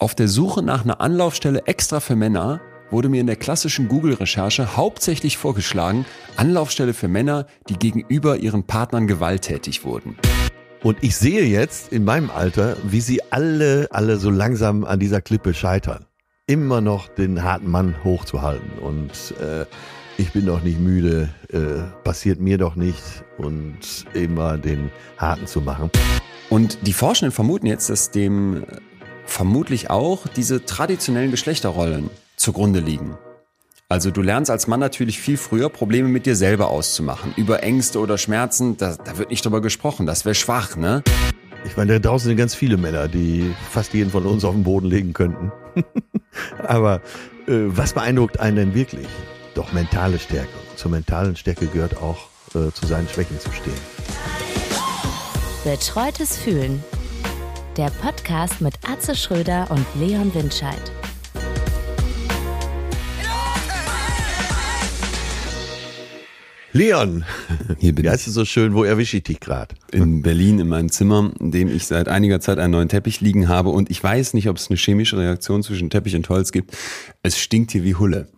Auf der Suche nach einer Anlaufstelle extra für Männer wurde mir in der klassischen Google-Recherche hauptsächlich vorgeschlagen, Anlaufstelle für Männer, die gegenüber ihren Partnern gewalttätig wurden. Und ich sehe jetzt in meinem Alter, wie sie alle, alle so langsam an dieser Klippe scheitern. Immer noch den harten Mann hochzuhalten. Und äh, ich bin doch nicht müde, äh, passiert mir doch nicht. Und immer den harten zu machen. Und die Forschenden vermuten jetzt, dass dem vermutlich auch diese traditionellen Geschlechterrollen zugrunde liegen. Also du lernst als Mann natürlich viel früher Probleme mit dir selber auszumachen. Über Ängste oder Schmerzen, da, da wird nicht drüber gesprochen. Das wäre schwach, ne? Ich meine, da draußen sind ganz viele Männer, die fast jeden von uns auf den Boden legen könnten. Aber äh, was beeindruckt einen denn wirklich? Doch mentale Stärke. zur mentalen Stärke gehört auch, äh, zu seinen Schwächen zu stehen. Betreutes Fühlen. Der Podcast mit Atze Schröder und Leon Windscheid. Leon, Hier bin wie ich. heißt es so schön, wo erwische ich dich gerade? in Berlin in meinem Zimmer, in dem ich seit einiger Zeit einen neuen Teppich liegen habe und ich weiß nicht, ob es eine chemische Reaktion zwischen Teppich und Holz gibt. Es stinkt hier wie Hulle.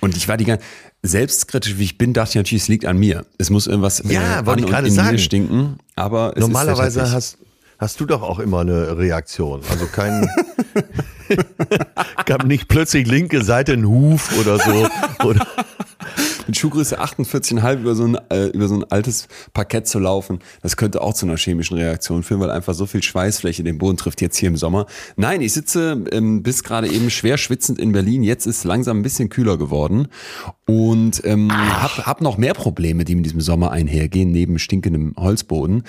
Und ich war die ganze selbstkritisch wie ich bin, dachte ich natürlich, es liegt an mir. Es muss irgendwas Ja, äh, wollte an ich und gerade in sagen. mir stinken. Aber es Normalerweise hast, hast du doch auch immer eine Reaktion. Also kein, gab nicht plötzlich linke Seite einen Huf oder so. Oder, mit Schuhgröße 48,5 über so ein äh, über so ein altes Parkett zu laufen, das könnte auch zu einer chemischen Reaktion führen, weil einfach so viel Schweißfläche den Boden trifft jetzt hier im Sommer. Nein, ich sitze ähm, bis gerade eben schwer schwitzend in Berlin. Jetzt ist langsam ein bisschen kühler geworden und ähm, hab, hab noch mehr Probleme, die mit diesem Sommer einhergehen, neben stinkendem Holzboden.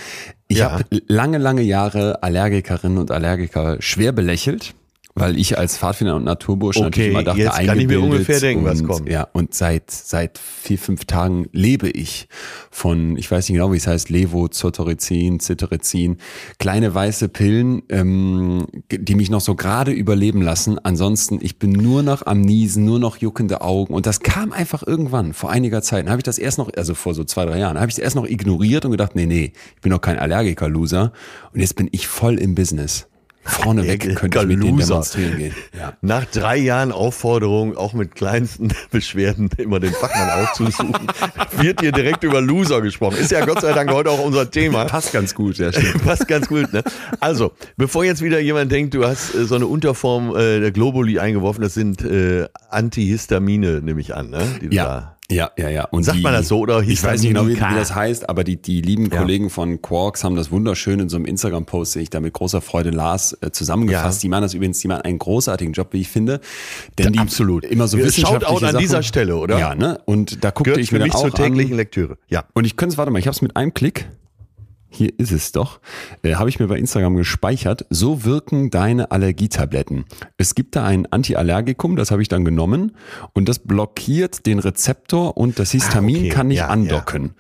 Ich Ja. habe lange, lange Jahre Allergikerinnen und Allergiker schwer belächelt. Weil ich als Pfadfinder und Naturbursch Okay, natürlich immer dachte, jetzt kann ich mir ungefähr denken, was und, kommt. Ja, und seit, seit vier, fünf Tagen lebe ich von, ich weiß nicht genau, wie es heißt, Levozotorizin, Cetirizin, kleine weiße Pillen, ähm, die mich noch so gerade überleben lassen. Ansonsten, ich bin nur noch am Niesen, nur noch juckende Augen. Und das kam einfach irgendwann, vor einiger Zeit. Dann habe ich das erst noch, also vor so zwei, drei Jahren, habe ich es erst noch ignoriert und gedacht, nee, nee, ich bin doch kein Allergiker-Loser. Und jetzt bin ich voll im Business. Vorne weg könnte ich mit denen demonstrieren gehen. Ja. nach drei Jahren Aufforderung, auch mit kleinsten Beschwerden immer den Fachmann aufzusuchen, wird hier direkt über Loser gesprochen. Ist ja Gott sei Dank heute auch unser Thema. Passt ganz gut, ja, stimmt. Passt ganz gut, ne? Also, bevor jetzt wieder jemand denkt, du hast äh, so eine Unterform äh, der Globuli eingeworfen, das sind äh, Antihistamine, nehme ich an, ne? Die Ja. Ja, ja, ja. Und Sagt man das so oder Ich weiß nicht genau, wie, wie das heißt, aber die, die lieben Ja. Kollegen von Quarks haben das wunderschön in so einem Instagram-Post, den ich da mit großer Freude las, äh, zusammengefasst. Ja. Die machen das übrigens, die machen einen großartigen Job, wie ich finde. Denn die absolut. immer so wissenschaftliche Shoutout an Sachen, dieser Stelle, oder? Ja, ne? Und da guckte Gehört ich mir dann auch zur täglichen an, Lektüre. Ja. und ich könnte es, warte mal, ich habe es mit einem Klick. Hier ist es doch. Äh, habe ich mir bei Instagram gespeichert. So wirken deine Allergietabletten. Es gibt da ein Antiallergikum, das habe ich dann genommen und das blockiert den Rezeptor und das Histamin Ah, okay. kann nicht Ja, Mhm. andocken.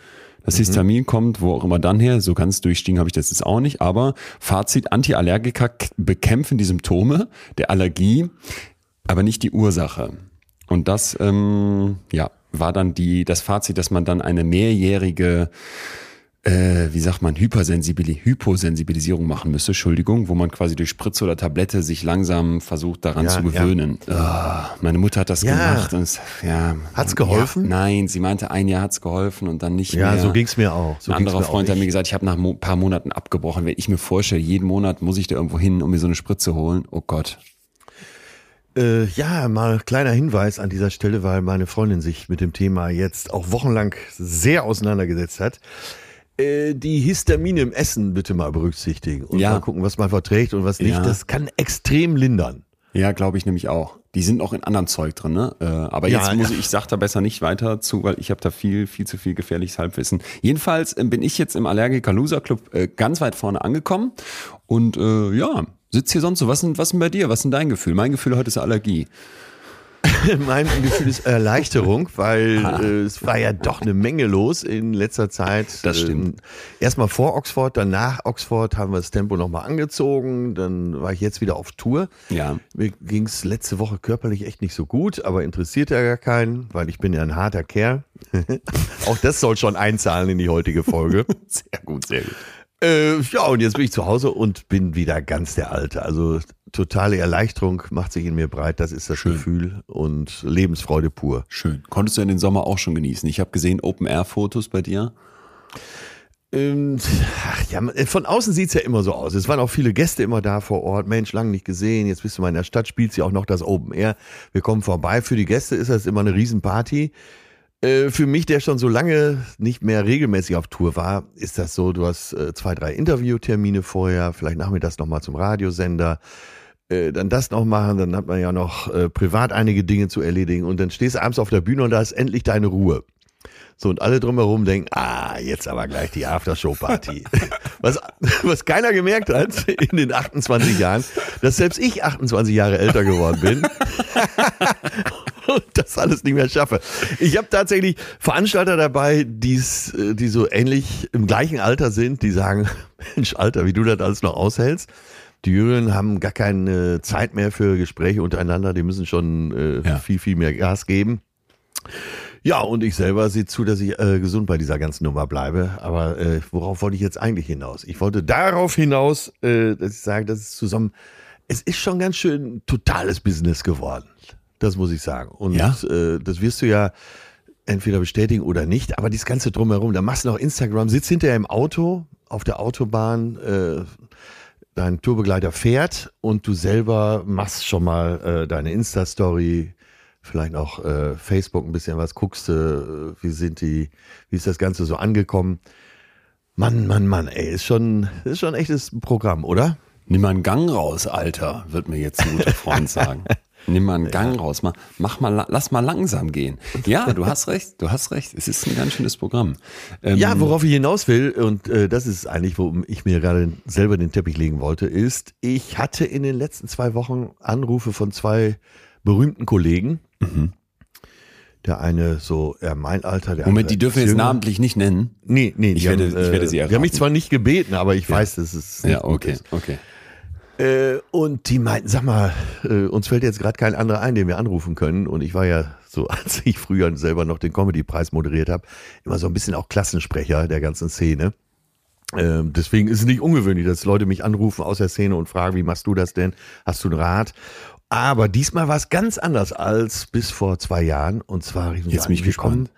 Das Histamin kommt wo auch immer dann her. So ganz durchstiegen habe ich das jetzt auch nicht. Aber Fazit, Antiallergika k- bekämpfen die Symptome der Allergie, aber nicht die Ursache. Und das, ähm, ja, war dann die, das Fazit, dass man dann eine mehrjährige äh, wie sagt man, Hypersensibili Hyposensibilisierung machen müsste, Entschuldigung, wo man quasi durch Spritze oder Tablette sich langsam versucht, daran Ja, zu gewöhnen. Ah, meine Mutter hat das Ja. gemacht und es, ja. Hat's geholfen? Ja, nein, sie meinte, ein Jahr hat's geholfen und dann nicht Ja, mehr. so ging's mir auch. So Ein anderer. Freund hat mir gesagt, ich habe nach ein paar Monaten abgebrochen. Wenn ich mir vorstelle, jeden Monat muss ich da irgendwo hin, um mir so eine Spritze holen. Oh Gott. Äh, ja, mal kleiner Hinweis an dieser Stelle, weil meine Freundin sich mit dem Thema jetzt auch wochenlang sehr auseinandergesetzt hat. Äh, die Histamine im Essen bitte mal berücksichtigen und Ja. mal gucken, was man verträgt und was nicht. Ja. Das kann extrem lindern. Ja, glaube ich nämlich auch. Die sind auch in anderen Zeug drin, ne? Äh, aber Ja, jetzt muss ja. ich, ich sag da besser nicht weiter zu, weil ich habe da viel, viel zu viel gefährliches Halbwissen. Jedenfalls ähm, bin ich jetzt im Allergiker Loser Club äh, ganz weit vorne angekommen und äh, ja, sitz hier sonst so. Was denn, was denn bei dir? Was ist denn dein Gefühl? Mein Gefühl heute ist Allergie. mein Gefühl ist Erleichterung, weil äh, es war ja doch eine Menge los in letzter Zeit. Das stimmt. Ähm, Erstmal vor Oxford, dann nach Oxford haben wir das Tempo nochmal angezogen. Dann war ich jetzt wieder auf Tour. Ja. Mir ging es letzte Woche körperlich echt nicht so gut, aber interessiert ja gar keinen, weil ich bin ja ein harter Kerl. Auch das soll schon einzahlen in die heutige Folge. Sehr gut, sehr gut. Äh, ja, und jetzt bin ich zu Hause und bin wieder ganz der Alte. Also totale Erleichterung macht sich in mir breit. Das ist das Schön. Gefühl und Lebensfreude pur. Schön. Konntest du ja den Sommer auch schon genießen? Ich habe gesehen Open-Air-Fotos bei dir. Ähm, ach ja, man- von außen sieht's ja immer so aus. Es waren auch viele Gäste immer da vor Ort. Mensch, lange nicht gesehen. Jetzt bist du mal in der Stadt, spielt sie auch noch das Open Air. Wir kommen vorbei. Für die Gäste ist das immer eine Riesenparty. Äh, für mich, der schon so lange nicht mehr regelmäßig auf Tour war, ist das so, du hast äh, zwei, drei Interviewtermine vorher, vielleicht nachmittags nochmal zum Radiosender, äh, dann das noch machen, dann hat man ja noch äh, privat einige Dinge zu erledigen und dann stehst du abends auf der Bühne und da ist endlich deine Ruhe. So, und alle drumherum denken, ah, jetzt aber gleich die Aftershow-Party. was, was keiner gemerkt hat in den 28 Jahren, dass selbst ich 28 Jahre älter geworden bin und das alles nicht mehr schaffe. Ich habe tatsächlich Veranstalter dabei, die's, äh, die so ähnlich im gleichen Alter sind, die sagen, Mensch, Alter, wie du das alles noch aushältst. Die Jüngeren haben gar keine Zeit mehr für Gespräche untereinander, die müssen schon äh, Ja. viel, viel mehr Gas geben. Ja, und ich selber sehe zu, dass ich äh, gesund bei dieser ganzen Nummer bleibe. Aber äh, worauf wollte ich jetzt eigentlich hinaus? Ich wollte darauf hinaus, äh, dass ich sage, das ist zusammen, es ist schon ganz schön ein totales Business geworden. Das muss ich sagen. Und Ja? äh, das wirst du ja entweder bestätigen oder nicht. Aber dieses ganze Drumherum, da machst du noch Instagram, sitzt hinterher im Auto, auf der Autobahn, äh, dein Tourbegleiter fährt und du selber machst schon mal äh, deine Insta-Story, vielleicht auch äh, Facebook ein bisschen was, guckst du, äh, wie sind die, wie ist das Ganze so angekommen. Mann, Mann, Mann, ey, ist schon, ist schon ein echtes Programm, oder? Nimm mal einen Gang raus, Alter, wird mir jetzt ein guter Freund sagen. Nimm mal einen Gang raus, mal, mach mal, la- lass mal langsam gehen. Ja, du hast recht, du hast recht. Es ist ein ganz schönes Programm. Ähm, Ja, worauf ich hinaus will, und äh, das ist eigentlich, wo ich mir gerade selber den Teppich legen wollte, ist, ich hatte in den letzten zwei Wochen Anrufe von zwei berühmten Kollegen. Der eine so, ja, mein Alter, der Moment, die dürfen wir jetzt namentlich nicht nennen. Nee, nee, Ich die werde- haben, ich werde sie Die haben mich erraten. zwar nicht gebeten, aber ich weiß, dass es Ja, okay, ist. okay. Äh, und die meinten, sag mal, äh, uns fällt jetzt gerade kein anderer ein, den wir anrufen können. Und ich war ja so, als ich früher selber noch den Comedy-Preis moderiert habe, immer so ein bisschen auch Klassensprecher der ganzen Szene. Ähm, deswegen ist es nicht ungewöhnlich, dass Leute mich anrufen aus der Szene und fragen, wie machst du das denn? Hast du einen Rat? Aber diesmal war es ganz anders als bis vor zwei Jahren. Und zwar, sie Jetzt an, bin ich wir kommen,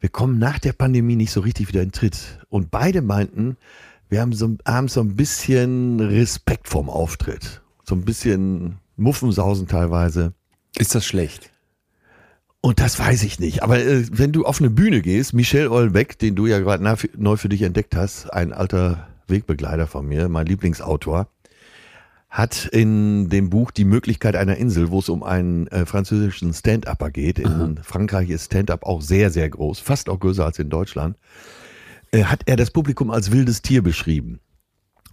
wir kommen nach der Pandemie nicht so richtig wieder in Tritt. Und beide meinten, wir haben so, haben so ein bisschen Respekt vorm Auftritt. So ein bisschen Muffensausen teilweise. Ist das schlecht? Und das weiß ich nicht. Aber äh, wenn du auf eine Bühne gehst, Michel Olbeck, den du ja gerade neu für dich entdeckt hast, ein alter Wegbegleiter von mir, mein Lieblingsautor, hat in dem Buch Die Möglichkeit einer Insel, wo es um einen äh, französischen Stand-Upper geht. In Frankreich ist Stand-Up auch sehr, sehr groß, fast auch größer als in Deutschland. Äh, hat er das Publikum als wildes Tier beschrieben.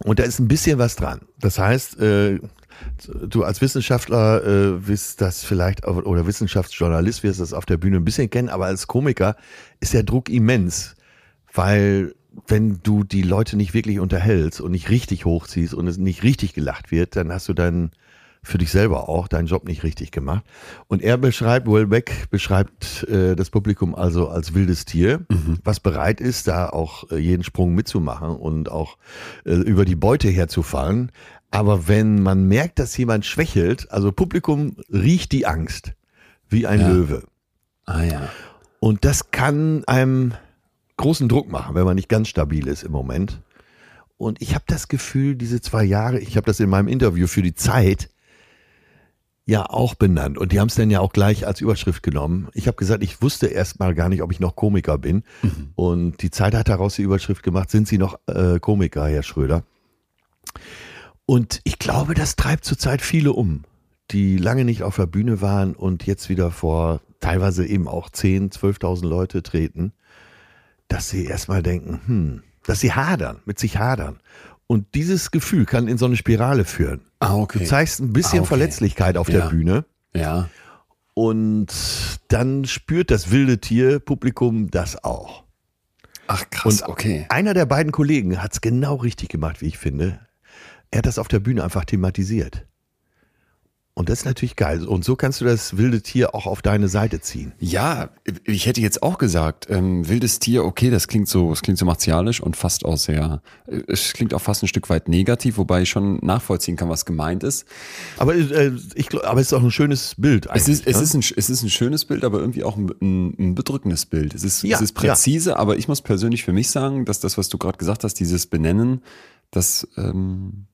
Und da ist ein bisschen was dran. Das heißt, äh, du als Wissenschaftler äh, wirst das vielleicht, oder Wissenschaftsjournalist wirst das auf der Bühne ein bisschen kennen, aber als Komiker ist der Druck immens, weil wenn du die Leute nicht wirklich unterhältst und nicht richtig hochziehst und es nicht richtig gelacht wird, dann hast du dann für dich selber auch deinen Job nicht richtig gemacht. Und er beschreibt, Wellbeck beschreibt äh, das Publikum also als wildes Tier, was bereit ist, da auch äh, jeden Sprung mitzumachen und auch äh, über die Beute herzufallen. Aber wenn man merkt, dass jemand schwächelt, also Publikum riecht die Angst wie ein Ja. Löwe. Ah ja. Und das kann einem großen Druck machen, wenn man nicht ganz stabil ist im Moment. Und ich habe das Gefühl, diese zwei Jahre, ich habe das in meinem Interview für die Zeit ja auch benannt. Und die haben es dann ja auch gleich als Überschrift genommen. Ich habe gesagt, ich wusste erst mal gar nicht, ob ich noch Komiker bin. Und die Zeit hat daraus die Überschrift gemacht, sind Sie noch äh, Komiker, Herr Schröder? Und ich glaube, das treibt zurzeit viele um, die lange nicht auf der Bühne waren und jetzt wieder vor teilweise eben auch 10, 12.000 Leute treten, dass sie erstmal denken, hm, dass sie hadern, mit sich hadern. Und dieses Gefühl kann in so eine Spirale führen. Ah, okay. Du zeigst ein bisschen Ah, okay. Verletzlichkeit auf der Ja. Bühne Ja. und dann spürt das wilde Tier Publikum das auch. Ach krass, Und okay. Einer der beiden Kollegen hat es genau richtig gemacht, wie ich finde. Er hat das auf der Bühne einfach thematisiert. Und das ist natürlich geil. Und so kannst du das wilde Tier auch auf deine Seite ziehen. Ja, ich hätte jetzt auch gesagt, ähm, wildes Tier, okay, das klingt so, es klingt so martialisch und fast auch sehr, äh, es klingt auch fast ein Stück weit negativ, wobei ich schon nachvollziehen kann, was gemeint ist. Aber äh, ich glaub, aber es ist auch ein schönes Bild Es ist, es ne? ist, ein, es ist ein schönes Bild, aber irgendwie auch ein, ein, ein bedrückendes Bild. Es ist, Ja, es ist präzise, aber ich muss persönlich für mich sagen, dass das, was du gerade gesagt hast, dieses Benennen, das ähm,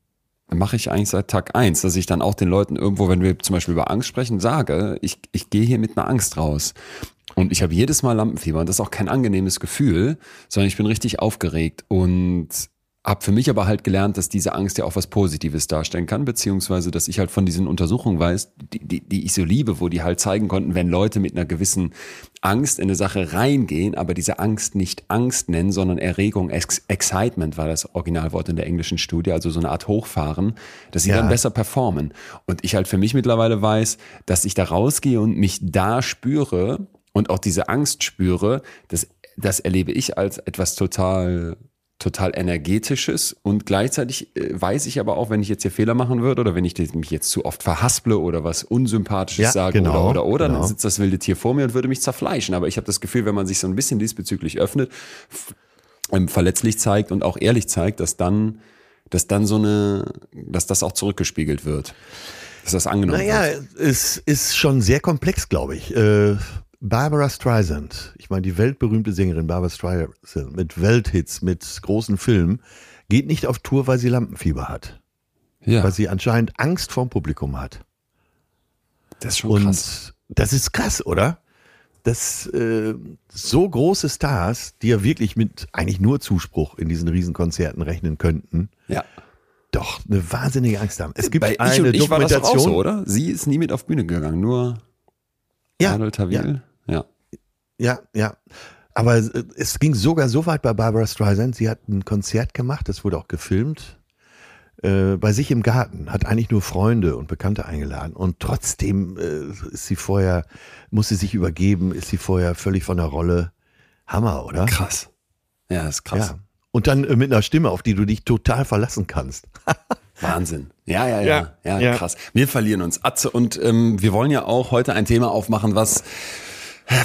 mache ich eigentlich seit Tag eins, dass ich dann auch den Leuten irgendwo, wenn wir zum Beispiel über Angst sprechen, sage, ich, ich gehe hier mit einer Angst raus. Und ich habe jedes Mal Lampenfieber und das ist auch kein angenehmes Gefühl, sondern ich bin richtig aufgeregt und habe für mich aber halt gelernt, dass diese Angst ja auch was Positives darstellen kann, beziehungsweise dass ich halt von diesen Untersuchungen weiß, die, die, die ich so liebe, wo die halt zeigen konnten, wenn Leute mit einer gewissen Angst in eine Sache reingehen, aber diese Angst nicht Angst nennen, sondern Erregung, Ex Excitement war das Originalwort in der englischen Studie, also so eine Art Hochfahren, dass sie Ja. dann besser performen. Und ich halt für mich mittlerweile weiß, dass ich da rausgehe und mich da spüre und auch diese Angst spüre, das, das erlebe ich als etwas total total energetisches und gleichzeitig äh, weiß ich aber auch, wenn ich jetzt hier Fehler machen würde oder wenn ich mich jetzt zu oft verhasple oder was unsympathisches Ja, sage genau, oder oder oder, genau. dann sitzt das wilde Tier vor mir und würde mich zerfleischen. Aber ich habe das Gefühl, wenn man sich so ein bisschen diesbezüglich öffnet, ähm, verletzlich zeigt und auch ehrlich zeigt, dass dann, dass dann so eine, dass das auch zurückgespiegelt wird. Dass das angenommen Naja, wird. es ist schon sehr komplex, glaube ich. Äh, Barbara Streisand, ich meine die weltberühmte Sängerin Barbara Streisand mit Welthits, mit großen Filmen, geht nicht auf Tour, weil sie Lampenfieber hat. Ja, Weil sie anscheinend Angst vorm Publikum hat. das ist schon Und krass. das ist krass, oder? Dass äh, so große Stars, die ja wirklich mit eigentlich nur Zuspruch in diesen Riesenkonzerten rechnen könnten, Ja. doch eine wahnsinnige Angst haben. Es gibt Bei eine ich ich war das Dokumentation. auch so, oder? Sie ist nie mit auf Bühne gegangen, nur ja, Adel Tawil. Ja. Ja, ja. Aber es- es ging sogar so weit bei Barbara Streisand. Sie hat ein Konzert gemacht, das wurde auch gefilmt. Äh, bei sich im Garten, hat eigentlich nur Freunde und Bekannte eingeladen und trotzdem äh, ist sie vorher, muss sie sich übergeben, ist sie vorher völlig von der Rolle. Hammer, oder? Krass. Ja, ist krass. Ja. Und dann äh, mit einer Stimme, auf die du dich total verlassen kannst. Wahnsinn. Ja, ja, ja, Ja, ja, ja. krass. Wir verlieren uns. Atze, und ähm, wir wollen ja auch heute ein Thema aufmachen, was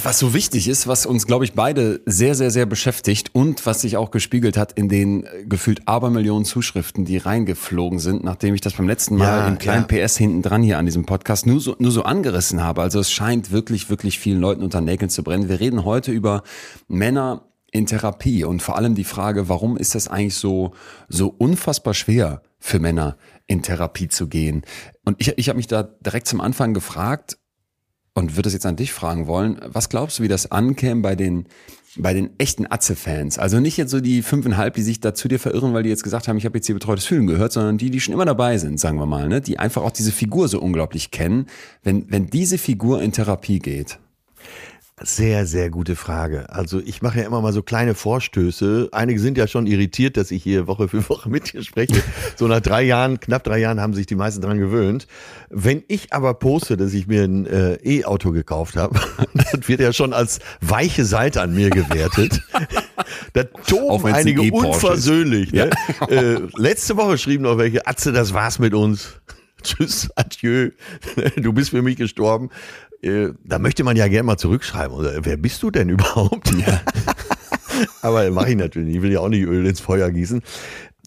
was so wichtig ist, was uns, glaube ich, beide sehr, sehr, sehr beschäftigt und was sich auch gespiegelt hat in den äh, gefühlt Abermillionen Zuschriften, die reingeflogen sind, nachdem ich das beim letzten Mal Ja, im kleinen ja. PS hinten dran hier an diesem Podcast nur so, nur so angerissen habe. Also es scheint wirklich, wirklich vielen Leuten unter Nägeln zu brennen. Wir reden heute über Männer in Therapie und vor allem die Frage, warum ist das eigentlich so, so unfassbar schwer für Männer in Therapie zu gehen? Und ich, ich habe mich da direkt zum Anfang gefragt, und würde es jetzt an dich fragen wollen, was glaubst du, wie das ankäme bei den, bei den echten Atze-Fans? Also nicht jetzt so die fünfeinhalb, die sich da zu dir verirren, weil die jetzt gesagt haben, ich habe jetzt hier betreutes Fühlen gehört, sondern die, die schon immer dabei sind, sagen wir mal, ne? die einfach auch diese Figur so unglaublich kennen. Wenn, wenn diese Figur in Therapie geht, Sehr, sehr gute Frage. Also ich mache ja immer mal so kleine Vorstöße. Einige sind ja schon irritiert, dass ich hier Woche für Woche mit dir spreche. So nach drei Jahren, knapp drei Jahren haben sich die meisten dran gewöhnt. Wenn ich aber poste, dass ich mir ein äh, E-Auto gekauft habe, das wird ja schon als weiche Seite an mir gewertet. Da toben einige ist. unversöhnlich. Ne? Äh, letzte Woche schrieben noch welche, Atze, das war's mit uns. Tschüss, adieu. Du bist für mich gestorben. Äh, Da möchte man ja gerne mal zurückschreiben. Oder, wer bist du denn überhaupt? Ja. Aber mache ich natürlich. Ich will ja auch nicht Öl ins Feuer gießen.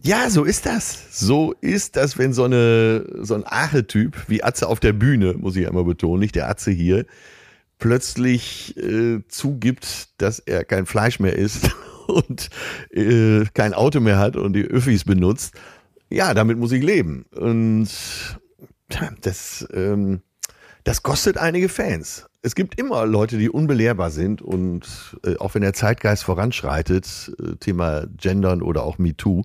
Ja, so ist das. So ist das, wenn so, eine, so ein Archetyp wie Atze auf der Bühne, muss ich ja immer betonen, nicht der Atze hier, plötzlich äh, zugibt, dass er kein Fleisch mehr isst und äh, kein Auto mehr hat und die Öffis benutzt. Ja, damit muss ich leben. Und das, ähm, das kostet einige Fans. Es gibt immer Leute, die unbelehrbar sind und äh, auch wenn der Zeitgeist voranschreitet, äh, Thema Gendern oder auch MeToo,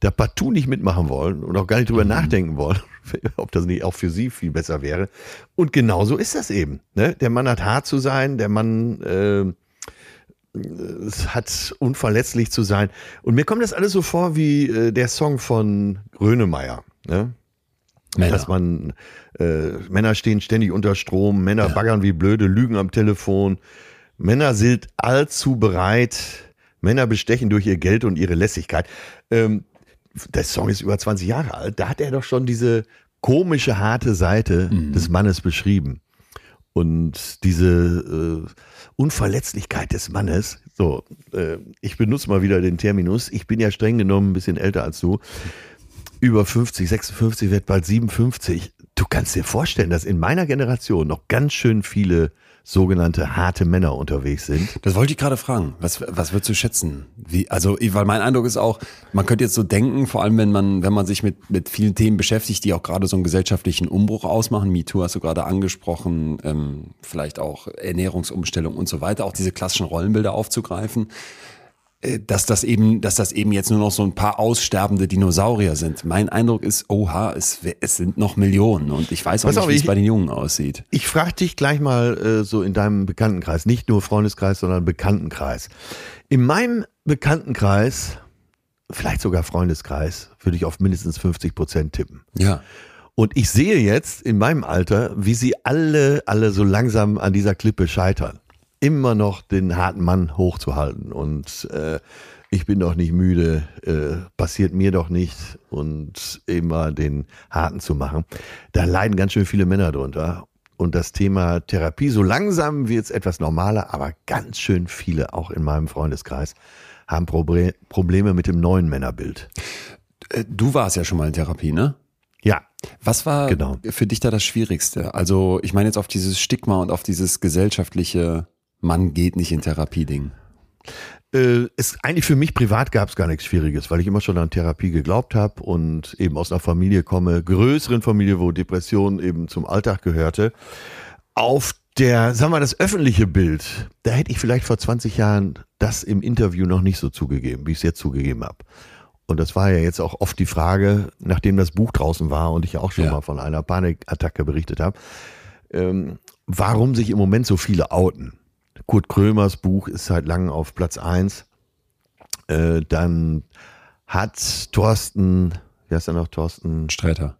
da partout nicht mitmachen wollen und auch gar nicht drüber nachdenken wollen, ob das nicht auch für sie viel besser wäre. Und genauso ist das eben. Ne? Der Mann hat hart zu sein, der Mann äh, hat unverletzlich zu sein. Und mir kommt das alles so vor wie äh, der Song von Grönemeyer. Ne? Männer. Dass man, äh, Männer stehen ständig unter Strom, Männer baggern wie blöde, lügen am Telefon, Männer sind allzu bereit, Männer bestechen durch ihr Geld und ihre Lässigkeit. Ähm, der Song ist über 20 Jahre alt, da hat er doch schon diese komische, harte Seite mhm. des Mannes beschrieben. Und diese äh, Unverletzlichkeit des Mannes, so, äh, ich benutze mal wieder den Terminus, ich bin ja streng genommen ein bisschen älter als du, über 50, 56, wird bald 57. Du kannst dir vorstellen, dass in meiner Generation noch ganz schön viele sogenannte harte Männer unterwegs sind. Das wollte ich gerade fragen. Was, was würdest du schätzen? Wie, also, weil mein Eindruck ist auch, man könnte jetzt so denken, vor allem wenn man, wenn man sich mit, mit vielen Themen beschäftigt, die auch gerade so einen gesellschaftlichen Umbruch ausmachen. MeToo hast du gerade angesprochen, ähm, vielleicht auch Ernährungsumstellung und so weiter, auch diese klassischen Rollenbilder aufzugreifen. Äh, dass das eben, dass das eben jetzt nur noch so ein paar aussterbende Dinosaurier sind. Mein Eindruck ist, oha, es, es sind noch Millionen und ich weiß auch Pass nicht, wie es bei den Jungen aussieht. Ich frage dich gleich mal äh, so in deinem Bekanntenkreis, nicht nur Freundeskreis, sondern Bekanntenkreis. In meinem Bekanntenkreis, vielleicht sogar Freundeskreis, würde ich auf mindestens 50 Prozent tippen. Ja. Und ich sehe jetzt in meinem Alter, wie sie alle, alle so langsam an dieser Klippe scheitern immer noch den harten Mann hochzuhalten. Und äh, ich bin doch nicht müde, äh, passiert mir doch nicht und immer den harten zu machen. Da leiden ganz schön viele Männer drunter. Und das Thema Therapie, so langsam wird es etwas normaler, aber ganz schön viele, auch in meinem Freundeskreis, haben Proble Probleme mit dem neuen Männerbild. Äh, du warst ja schon mal in Therapie, ne? Ja. Was war genau. für dich da das Schwierigste? Also ich meine jetzt auf dieses Stigma und auf dieses gesellschaftliche man geht nicht in Therapie-Ding? Äh, es, eigentlich für mich privat gab es gar nichts Schwieriges, weil ich immer schon an Therapie geglaubt habe und eben aus einer Familie komme, größeren Familie, wo Depression eben zum Alltag gehörte. Auf der, sagen wir, das öffentliche Bild, da hätte ich vielleicht vor 20 Jahren das im Interview noch nicht so zugegeben, wie ich es jetzt zugegeben habe. Und das war ja jetzt auch oft die Frage, nachdem das Buch draußen war und ich ja auch schon ja. mal von einer Panikattacke berichtet habe, ähm, warum sich im Moment so viele outen. Kurt Krömers Buch ist seit langem auf Platz eins. Äh, dann hat Thorsten, wie heißt er noch, Thorsten Sträter.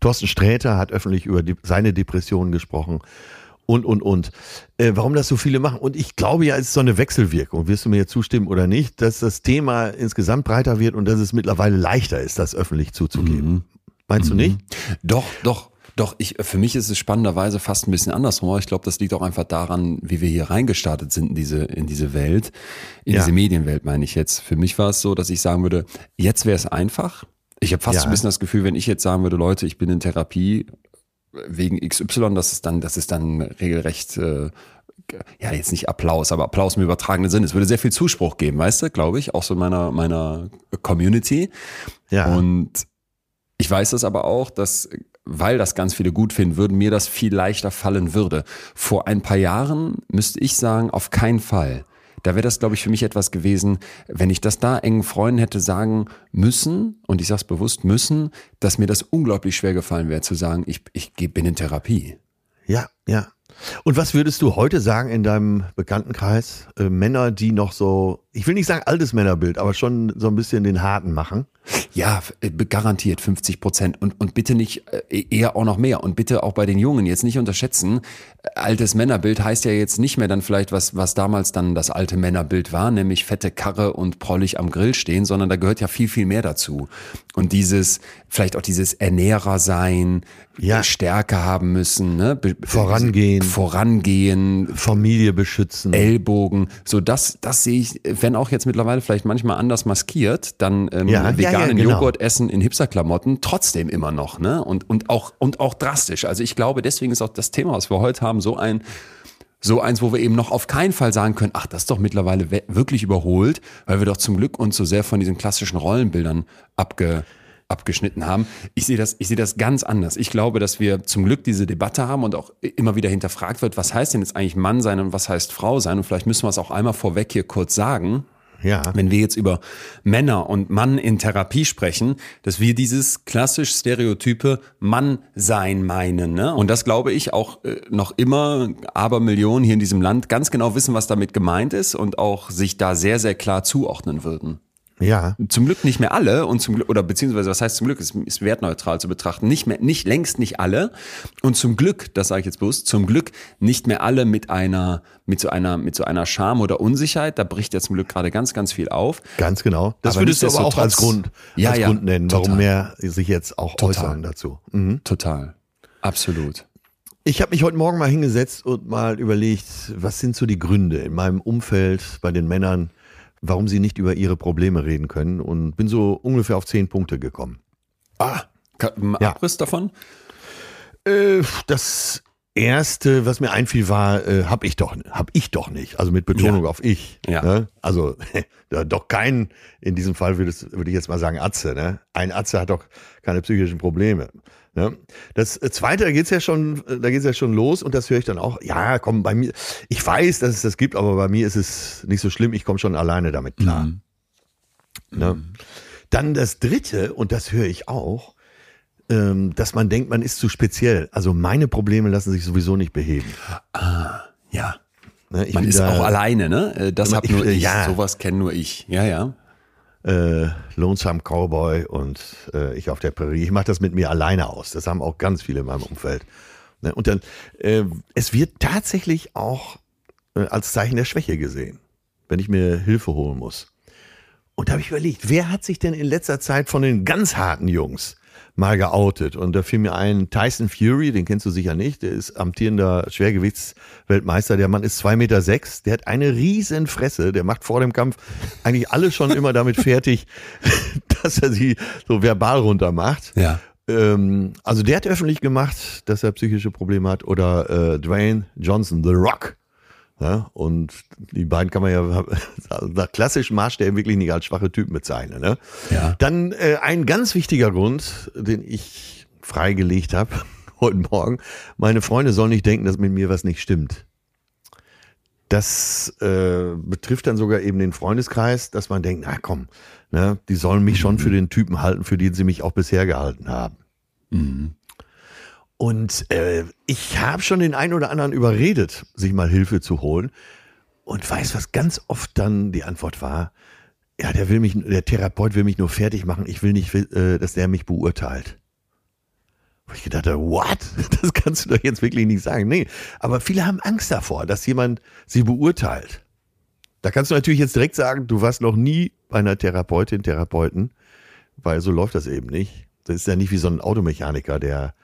Thorsten Sträter hat öffentlich über die, seine Depressionen gesprochen und, und, und. Äh, warum das so viele machen? Und ich glaube ja, es ist so eine Wechselwirkung. Wirst du mir jetzt zustimmen oder nicht, dass das Thema insgesamt breiter wird und dass es mittlerweile leichter ist, das öffentlich zuzugeben. Mhm. Meinst mhm. du nicht? Doch, doch. Doch, ich, für mich ist es spannenderweise fast ein bisschen andersrum. Ich glaube, das liegt auch einfach daran, wie wir hier reingestartet sind in diese, in diese Welt, in ja. diese Medienwelt, meine ich jetzt. Für mich war es so, dass ich sagen würde, jetzt wäre es einfach. Ich habe fast ja. ein bisschen das Gefühl, wenn ich jetzt sagen würde, Leute, ich bin in Therapie wegen XY, das ist dann, das ist dann regelrecht, äh, ja, jetzt nicht Applaus, aber Applaus im übertragenen Sinn. Es würde sehr viel Zuspruch geben, weißt du, glaube ich, auch so in meiner, meiner Community. Ja. Und ich weiß das aber auch, dass weil das ganz viele gut finden würden, mir das viel leichter fallen würde. Vor ein paar Jahren müsste ich sagen, auf keinen Fall. Da wäre das, glaube ich, für mich etwas gewesen, wenn ich das da engen Freunden hätte sagen müssen, und ich sage es bewusst müssen, dass mir das unglaublich schwer gefallen wäre, zu sagen, ich, ich bin in Therapie. Ja, ja. Und was würdest du heute sagen in deinem Bekanntenkreis? Äh, Männer, die noch so, ich will nicht sagen altes Männerbild, aber schon so ein bisschen den harten machen? Ja, äh, garantiert 50 Prozent und, und bitte nicht äh, eher auch noch mehr und bitte auch bei den Jungen jetzt nicht unterschätzen. Altes Männerbild heißt ja jetzt nicht mehr dann vielleicht, was, was damals dann das alte Männerbild war, nämlich fette Karre und prollig am Grill stehen, sondern da gehört ja viel, viel mehr dazu. Und dieses, vielleicht auch dieses Ernährer sein, ja. Stärke haben müssen, ne? vorangehen, vorangehen, Familie beschützen, Ellbogen, so das, das sehe ich, wenn auch jetzt mittlerweile vielleicht manchmal anders maskiert, dann ähm, ja, veganen ja, genau. Joghurt essen in Hipsterklamotten trotzdem immer noch, ne? Und und auch und auch drastisch. Also ich glaube, deswegen ist auch das Thema, was wir heute haben, so ein so eins, wo wir eben noch auf keinen Fall sagen können, ach, das ist doch mittlerweile wirklich überholt, weil wir doch zum Glück uns so sehr von diesen klassischen Rollenbildern abge abgeschnitten haben. Ich sehe das, ich sehe das ganz anders. Ich glaube, dass wir zum Glück diese Debatte haben und auch immer wieder hinterfragt wird, was heißt denn jetzt eigentlich Mann sein und was heißt Frau sein? Und vielleicht müssen wir es auch einmal vorweg hier kurz sagen. Ja. Wenn wir jetzt über Männer und Mann in Therapie sprechen, dass wir dieses klassisch stereotype Mann sein meinen. Ne? Und das glaube ich auch äh, noch immer, aber Millionen hier in diesem Land ganz genau wissen, was damit gemeint ist und auch sich da sehr, sehr klar zuordnen würden. Ja. Zum Glück nicht mehr alle und zum Glück, oder beziehungsweise was heißt zum Glück, ist, ist wertneutral zu betrachten. Nicht mehr, nicht längst nicht alle. Und zum Glück, das sage ich jetzt bewusst, zum Glück nicht mehr alle mit einer, mit so einer, mit so einer Scham oder Unsicherheit. Da bricht ja zum Glück gerade ganz, ganz viel auf. Ganz genau. Das Aber würdest du aber auch als Grund, Ja, als ja, Grund nennen, total. warum mehr sich jetzt auch Total. äußern dazu. Mhm. Total. Absolut. Ich habe mich heute Morgen mal hingesetzt und mal überlegt, was sind so die Gründe in meinem Umfeld bei den Männern, warum sie nicht über ihre Probleme reden können und bin so ungefähr auf zehn Punkte gekommen. Ah, ein Ja. Abriss davon? Äh, das erste, was mir einfiel, war, äh, hab ich doch, hab ich doch nicht. Also mit Betonung Ja. auf ich. Ja. Ne? Also doch kein, in diesem Fall würde es- würde ich jetzt mal sagen Atze. Ne? Ein Atze hat doch keine psychischen Probleme. Ne? Das zweite, da geht's ja schon, da geht's ja schon los und das höre ich dann auch. Ja, komm, bei mir, ich weiß, dass es das gibt, aber bei mir ist es nicht so schlimm. Ich komme schon alleine damit klar. Mhm. Ne? Dann das dritte, und das höre ich auch, ähm, dass man denkt, man ist zu speziell. Also meine Probleme lassen sich sowieso nicht beheben. Ja. Ne? Ich Man ist da, auch alleine, ne? Äh, Das hab nur ich- ich. ja. Sowas kenne nur ich. Ja, ja. Äh, Lonesome Cowboy und äh, ich auf der Prärie. Ich mache das mit mir alleine aus. Das haben auch ganz viele in meinem Umfeld. Ne? Und dann, äh, es wird tatsächlich auch äh, als Zeichen der Schwäche gesehen, wenn ich mir Hilfe holen muss. Und da habe ich überlegt, wer hat sich denn in letzter Zeit von den ganz harten Jungs mal geoutet? Und da fiel mir ein Tyson Fury, den kennst du sicher nicht, der ist amtierender Schwergewichtsweltmeister. Der Mann ist zwei Meter, sechs, der hat eine riesen Fresse, der macht vor dem Kampf eigentlich alle schon immer damit fertig, dass er sie so verbal runter macht. Ja. Ähm, also der hat öffentlich gemacht, dass er psychische Probleme hat. Oder äh, Dwayne Johnson, The Rock. Ja, und die beiden kann man ja nach klassischem Maßstäben wirklich nicht als schwache Typen bezeichnen. Ne? Ja. Dann äh, ein ganz wichtiger Grund, den ich freigelegt habe heute Morgen. Meine Freunde sollen nicht denken, dass mit mir was nicht stimmt. Das äh, betrifft dann sogar eben den Freundeskreis, dass man denkt, na komm, ne, die sollen mich schon für den Typen halten, für den sie mich auch bisher gehalten haben. Und äh, ich habe schon den einen oder anderen überredet, sich mal Hilfe zu holen. Und weiß, was ganz oft dann die Antwort war, ja, der will mich, der Therapeut will mich nur fertig machen, ich will nicht, äh, dass der mich beurteilt. Wo ich gedacht habe, what? Das kannst du doch jetzt wirklich nicht sagen. Nee, aber viele haben Angst davor, dass jemand sie beurteilt. Da kannst du natürlich jetzt direkt sagen, du warst noch nie bei einer Therapeutin, Therapeuten, weil so läuft das eben nicht. Das ist ja nicht wie so ein Automechaniker, der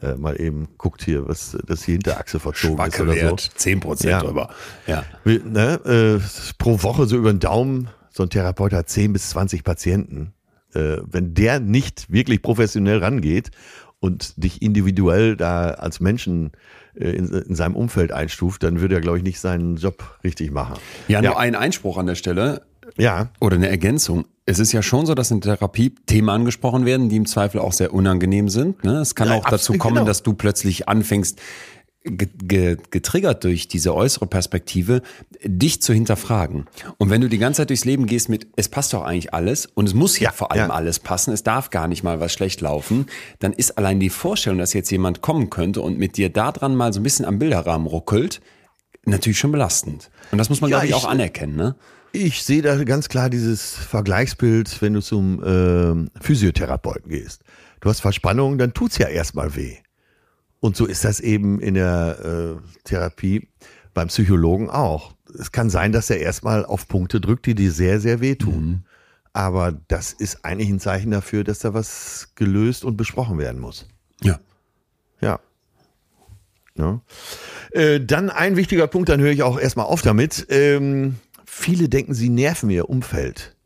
äh, mal eben guckt hier, was das die Hinterachse verzogen ist oder so. 10 Prozent Ja. drüber. Ja. Will- Ne, äh, pro Woche so über den Daumen, so ein Therapeut hat 10 bis 20 Patienten. Äh, wenn der nicht wirklich professionell rangeht und dich individuell da als Menschen äh, in, in seinem Umfeld einstuft, dann würde er, glaube ich, nicht seinen Job richtig machen. Ja, nur ja, ein Einspruch an der Stelle ja, oder eine Ergänzung. Es ist ja schon so, dass in Therapie Themen angesprochen werden, die im Zweifel auch sehr unangenehm sind. Ne? Es kann Ja, auch dazu kommen, genau. dass du plötzlich anfängst, ge ge getriggert durch diese äußere Perspektive, dich zu hinterfragen. Und wenn du die ganze Zeit durchs Leben gehst mit, es passt doch eigentlich alles und es muss ja, Ja, vor allem ja. alles passen, es darf gar nicht mal was schlecht laufen, dann ist allein die Vorstellung, dass jetzt jemand kommen könnte und mit dir da dran mal so ein bisschen am Bilderrahmen ruckelt, natürlich schon belastend. Und das muss man, Ja, glaube ich, ich- auch anerkennen. Ne? Ich sehe da ganz klar dieses Vergleichsbild, wenn du zum ähm, Physiotherapeuten gehst. Du hast Verspannung, dann tut's ja erstmal weh. Und so ist das eben in der äh, Therapie beim Psychologen auch. Es kann sein, dass er erstmal auf Punkte drückt, die dir sehr, sehr wehtun. Aber das ist eigentlich ein Zeichen dafür, dass da was gelöst und besprochen werden muss. Ja. Ja. ja. Äh, dann ein wichtiger Punkt, dann höre ich auch erstmal auf damit. Ähm, viele denken, sie nerven ihr Umfeld,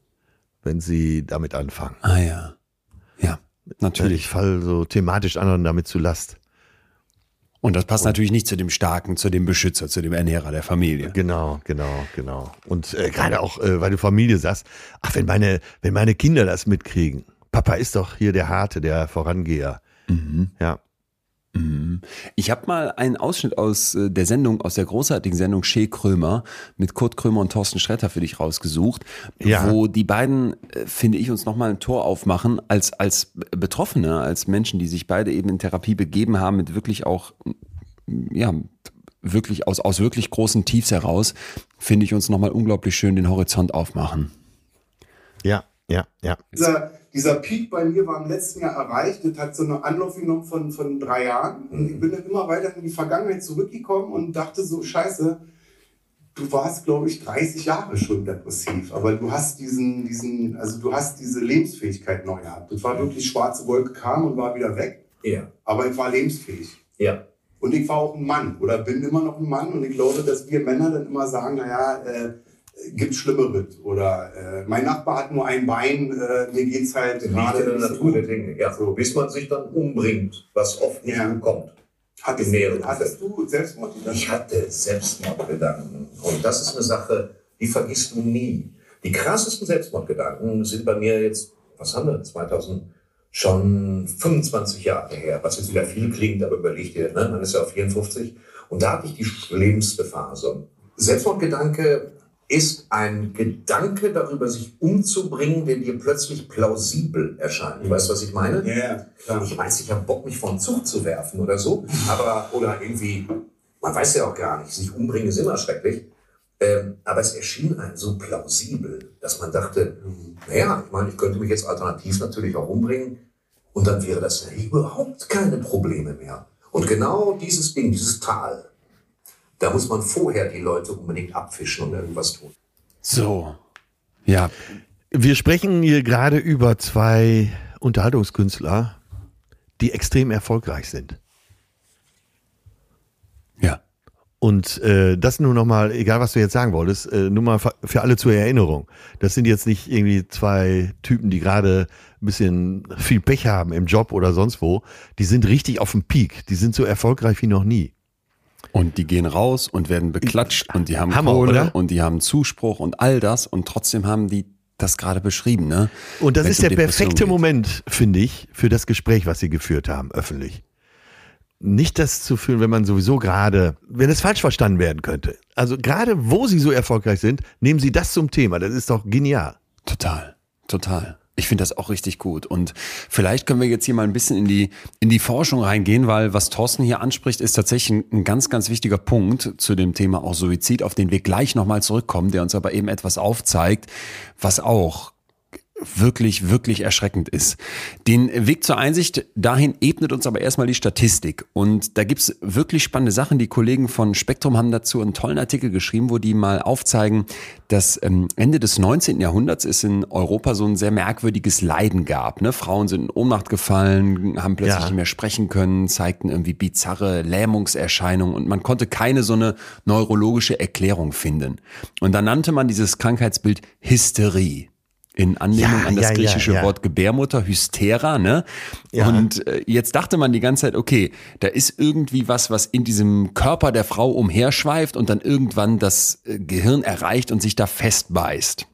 wenn sie damit anfangen. Ah ja. Ja, natürlich. Ich falle so thematisch anderen damit zu Last. Und das passt natürlich nicht zu dem Starken, zu dem Beschützer, zu dem Ernährer der Familie. Genau, genau, genau. Und äh, gerade auch, äh, weil du Familie sagst, ach, wenn meine, wenn meine Kinder das mitkriegen, Papa ist doch hier der Harte, der Vorangeher. Ja. Ich habe mal einen Ausschnitt aus äh, der Sendung, aus der großartigen Sendung Shea Krömer mit Kurt Krömer und Thorsten Sträter für dich rausgesucht, Ja. wo die beiden, äh, finde ich, uns nochmal ein Tor aufmachen als, als Betroffene, als Menschen, die sich beide eben in Therapie begeben haben, mit wirklich auch, mm, ja, wirklich aus, aus wirklich großen Tiefs heraus, finde ich uns nochmal unglaublich schön den Horizont aufmachen. Ja, ja, ja. Dieser, dieser Peak bei mir war im letzten Jahr erreicht. Das hat so eine Anlauf genommen von, von drei Jahren. Und ich bin dann immer weiter in die Vergangenheit zurückgekommen und dachte so, scheiße, du warst, glaube ich, 30 Jahre schon depressiv. Aber du hast diesen, diesen, also du hast diese Lebensfähigkeit neu gehabt. Das war wirklich schwarze Wolke kam und war wieder weg. Ja. Aber ich war lebensfähig. Ja. Und ich war auch ein Mann oder bin immer noch ein Mann. Und ich glaube, dass wir Männer dann immer sagen, naja, äh, gibt Schlimmeres. Oder äh, mein Nachbar hat nur ein Bein, äh, mir geht's halt Liegt gerade in der Natur der. Dinge. Ja. So. Bis man sich dann umbringt, was oft nicht Ja. kommt. Hattest, hattest du Selbstmordgedanken? Ich hatte Selbstmordgedanken. Und das ist eine Sache, die vergisst du nie. Die krassesten Selbstmordgedanken sind bei mir jetzt, was haben wir, 2000, schon 25 Jahre her, was jetzt wieder viel klingt, aber überleg dir, ne? man ist ja auf 54. Und da hatte ich die schlimmste Phase. Selbstmordgedanke ist ein Gedanke darüber, sich umzubringen, der dir plötzlich plausibel erscheint. Weißt du, was ich meine? Ja, klar. Ich weiß, ich habe Bock, mich vom Zug zu werfen oder so, aber oder irgendwie, man weiß ja auch gar nicht, sich umbringen ist immer schrecklich. Ähm, aber es erschien einem so plausibel, dass man dachte, naja, ich meine, ich könnte mich jetzt alternativ natürlich auch umbringen und dann wäre das ja überhaupt keine Probleme mehr. Und genau dieses Ding, dieses Tal, da muss man vorher die Leute unbedingt abfischen und irgendwas tun. So. Ja, Wir sprechen hier gerade über zwei Unterhaltungskünstler, die extrem erfolgreich sind. ja. Und äh, das nur nochmal, egal was du jetzt sagen wolltest, äh, nur mal für für alle zur Erinnerung. Das sind jetzt nicht irgendwie zwei Typen, die gerade ein bisschen viel Pech haben im Job oder sonst wo. Die sind richtig auf dem Peak. Die sind so erfolgreich wie noch nie. Und die gehen raus und werden beklatscht und die haben Hammer, Kohle oder? und die haben Zuspruch und all das und trotzdem haben die das gerade beschrieben, ne? Und das Wenn's ist der Depressionen perfekte geht. Moment, finde ich, für das Gespräch, was sie geführt haben, öffentlich. Nicht das zu führen, wenn man sowieso gerade, wenn es falsch verstanden werden könnte. Also gerade wo sie so erfolgreich sind, nehmen sie das zum Thema. Das ist doch genial. Total, total. Ich finde das auch richtig gut. Und vielleicht können wir jetzt hier mal ein bisschen in die, in die Forschung reingehen, weil was Thorsten hier anspricht, ist tatsächlich ein, ganz, ganz wichtiger Punkt zu dem Thema auch Suizid, auf den wir gleich nochmal zurückkommen, der uns aber eben etwas aufzeigt, was auch wirklich, wirklich erschreckend ist. Den Weg zur Einsicht dahin ebnet uns aber erstmal die Statistik. Und da gibt's wirklich spannende Sachen. Die Kollegen von Spektrum haben dazu einen tollen Artikel geschrieben, wo die mal aufzeigen, dass ähm, Ende des 19. Jahrhunderts es in Europa so ein sehr merkwürdiges Leiden gab. Ne? Frauen sind in Ohnmacht gefallen, haben plötzlich Ja. nicht mehr sprechen können, zeigten irgendwie bizarre Lähmungserscheinungen und man konnte keine so eine neurologische Erklärung finden. Und dann nannte man dieses Krankheitsbild Hysterie in Anlehnung Ja, an das ja, griechische ja. Wort Gebärmutter, Hystera, ne? Ja. Und äh, jetzt dachte man die ganze Zeit, okay, da ist irgendwie was, was in diesem Körper der Frau umherschweift und dann irgendwann das äh, Gehirn erreicht und sich da festbeißt.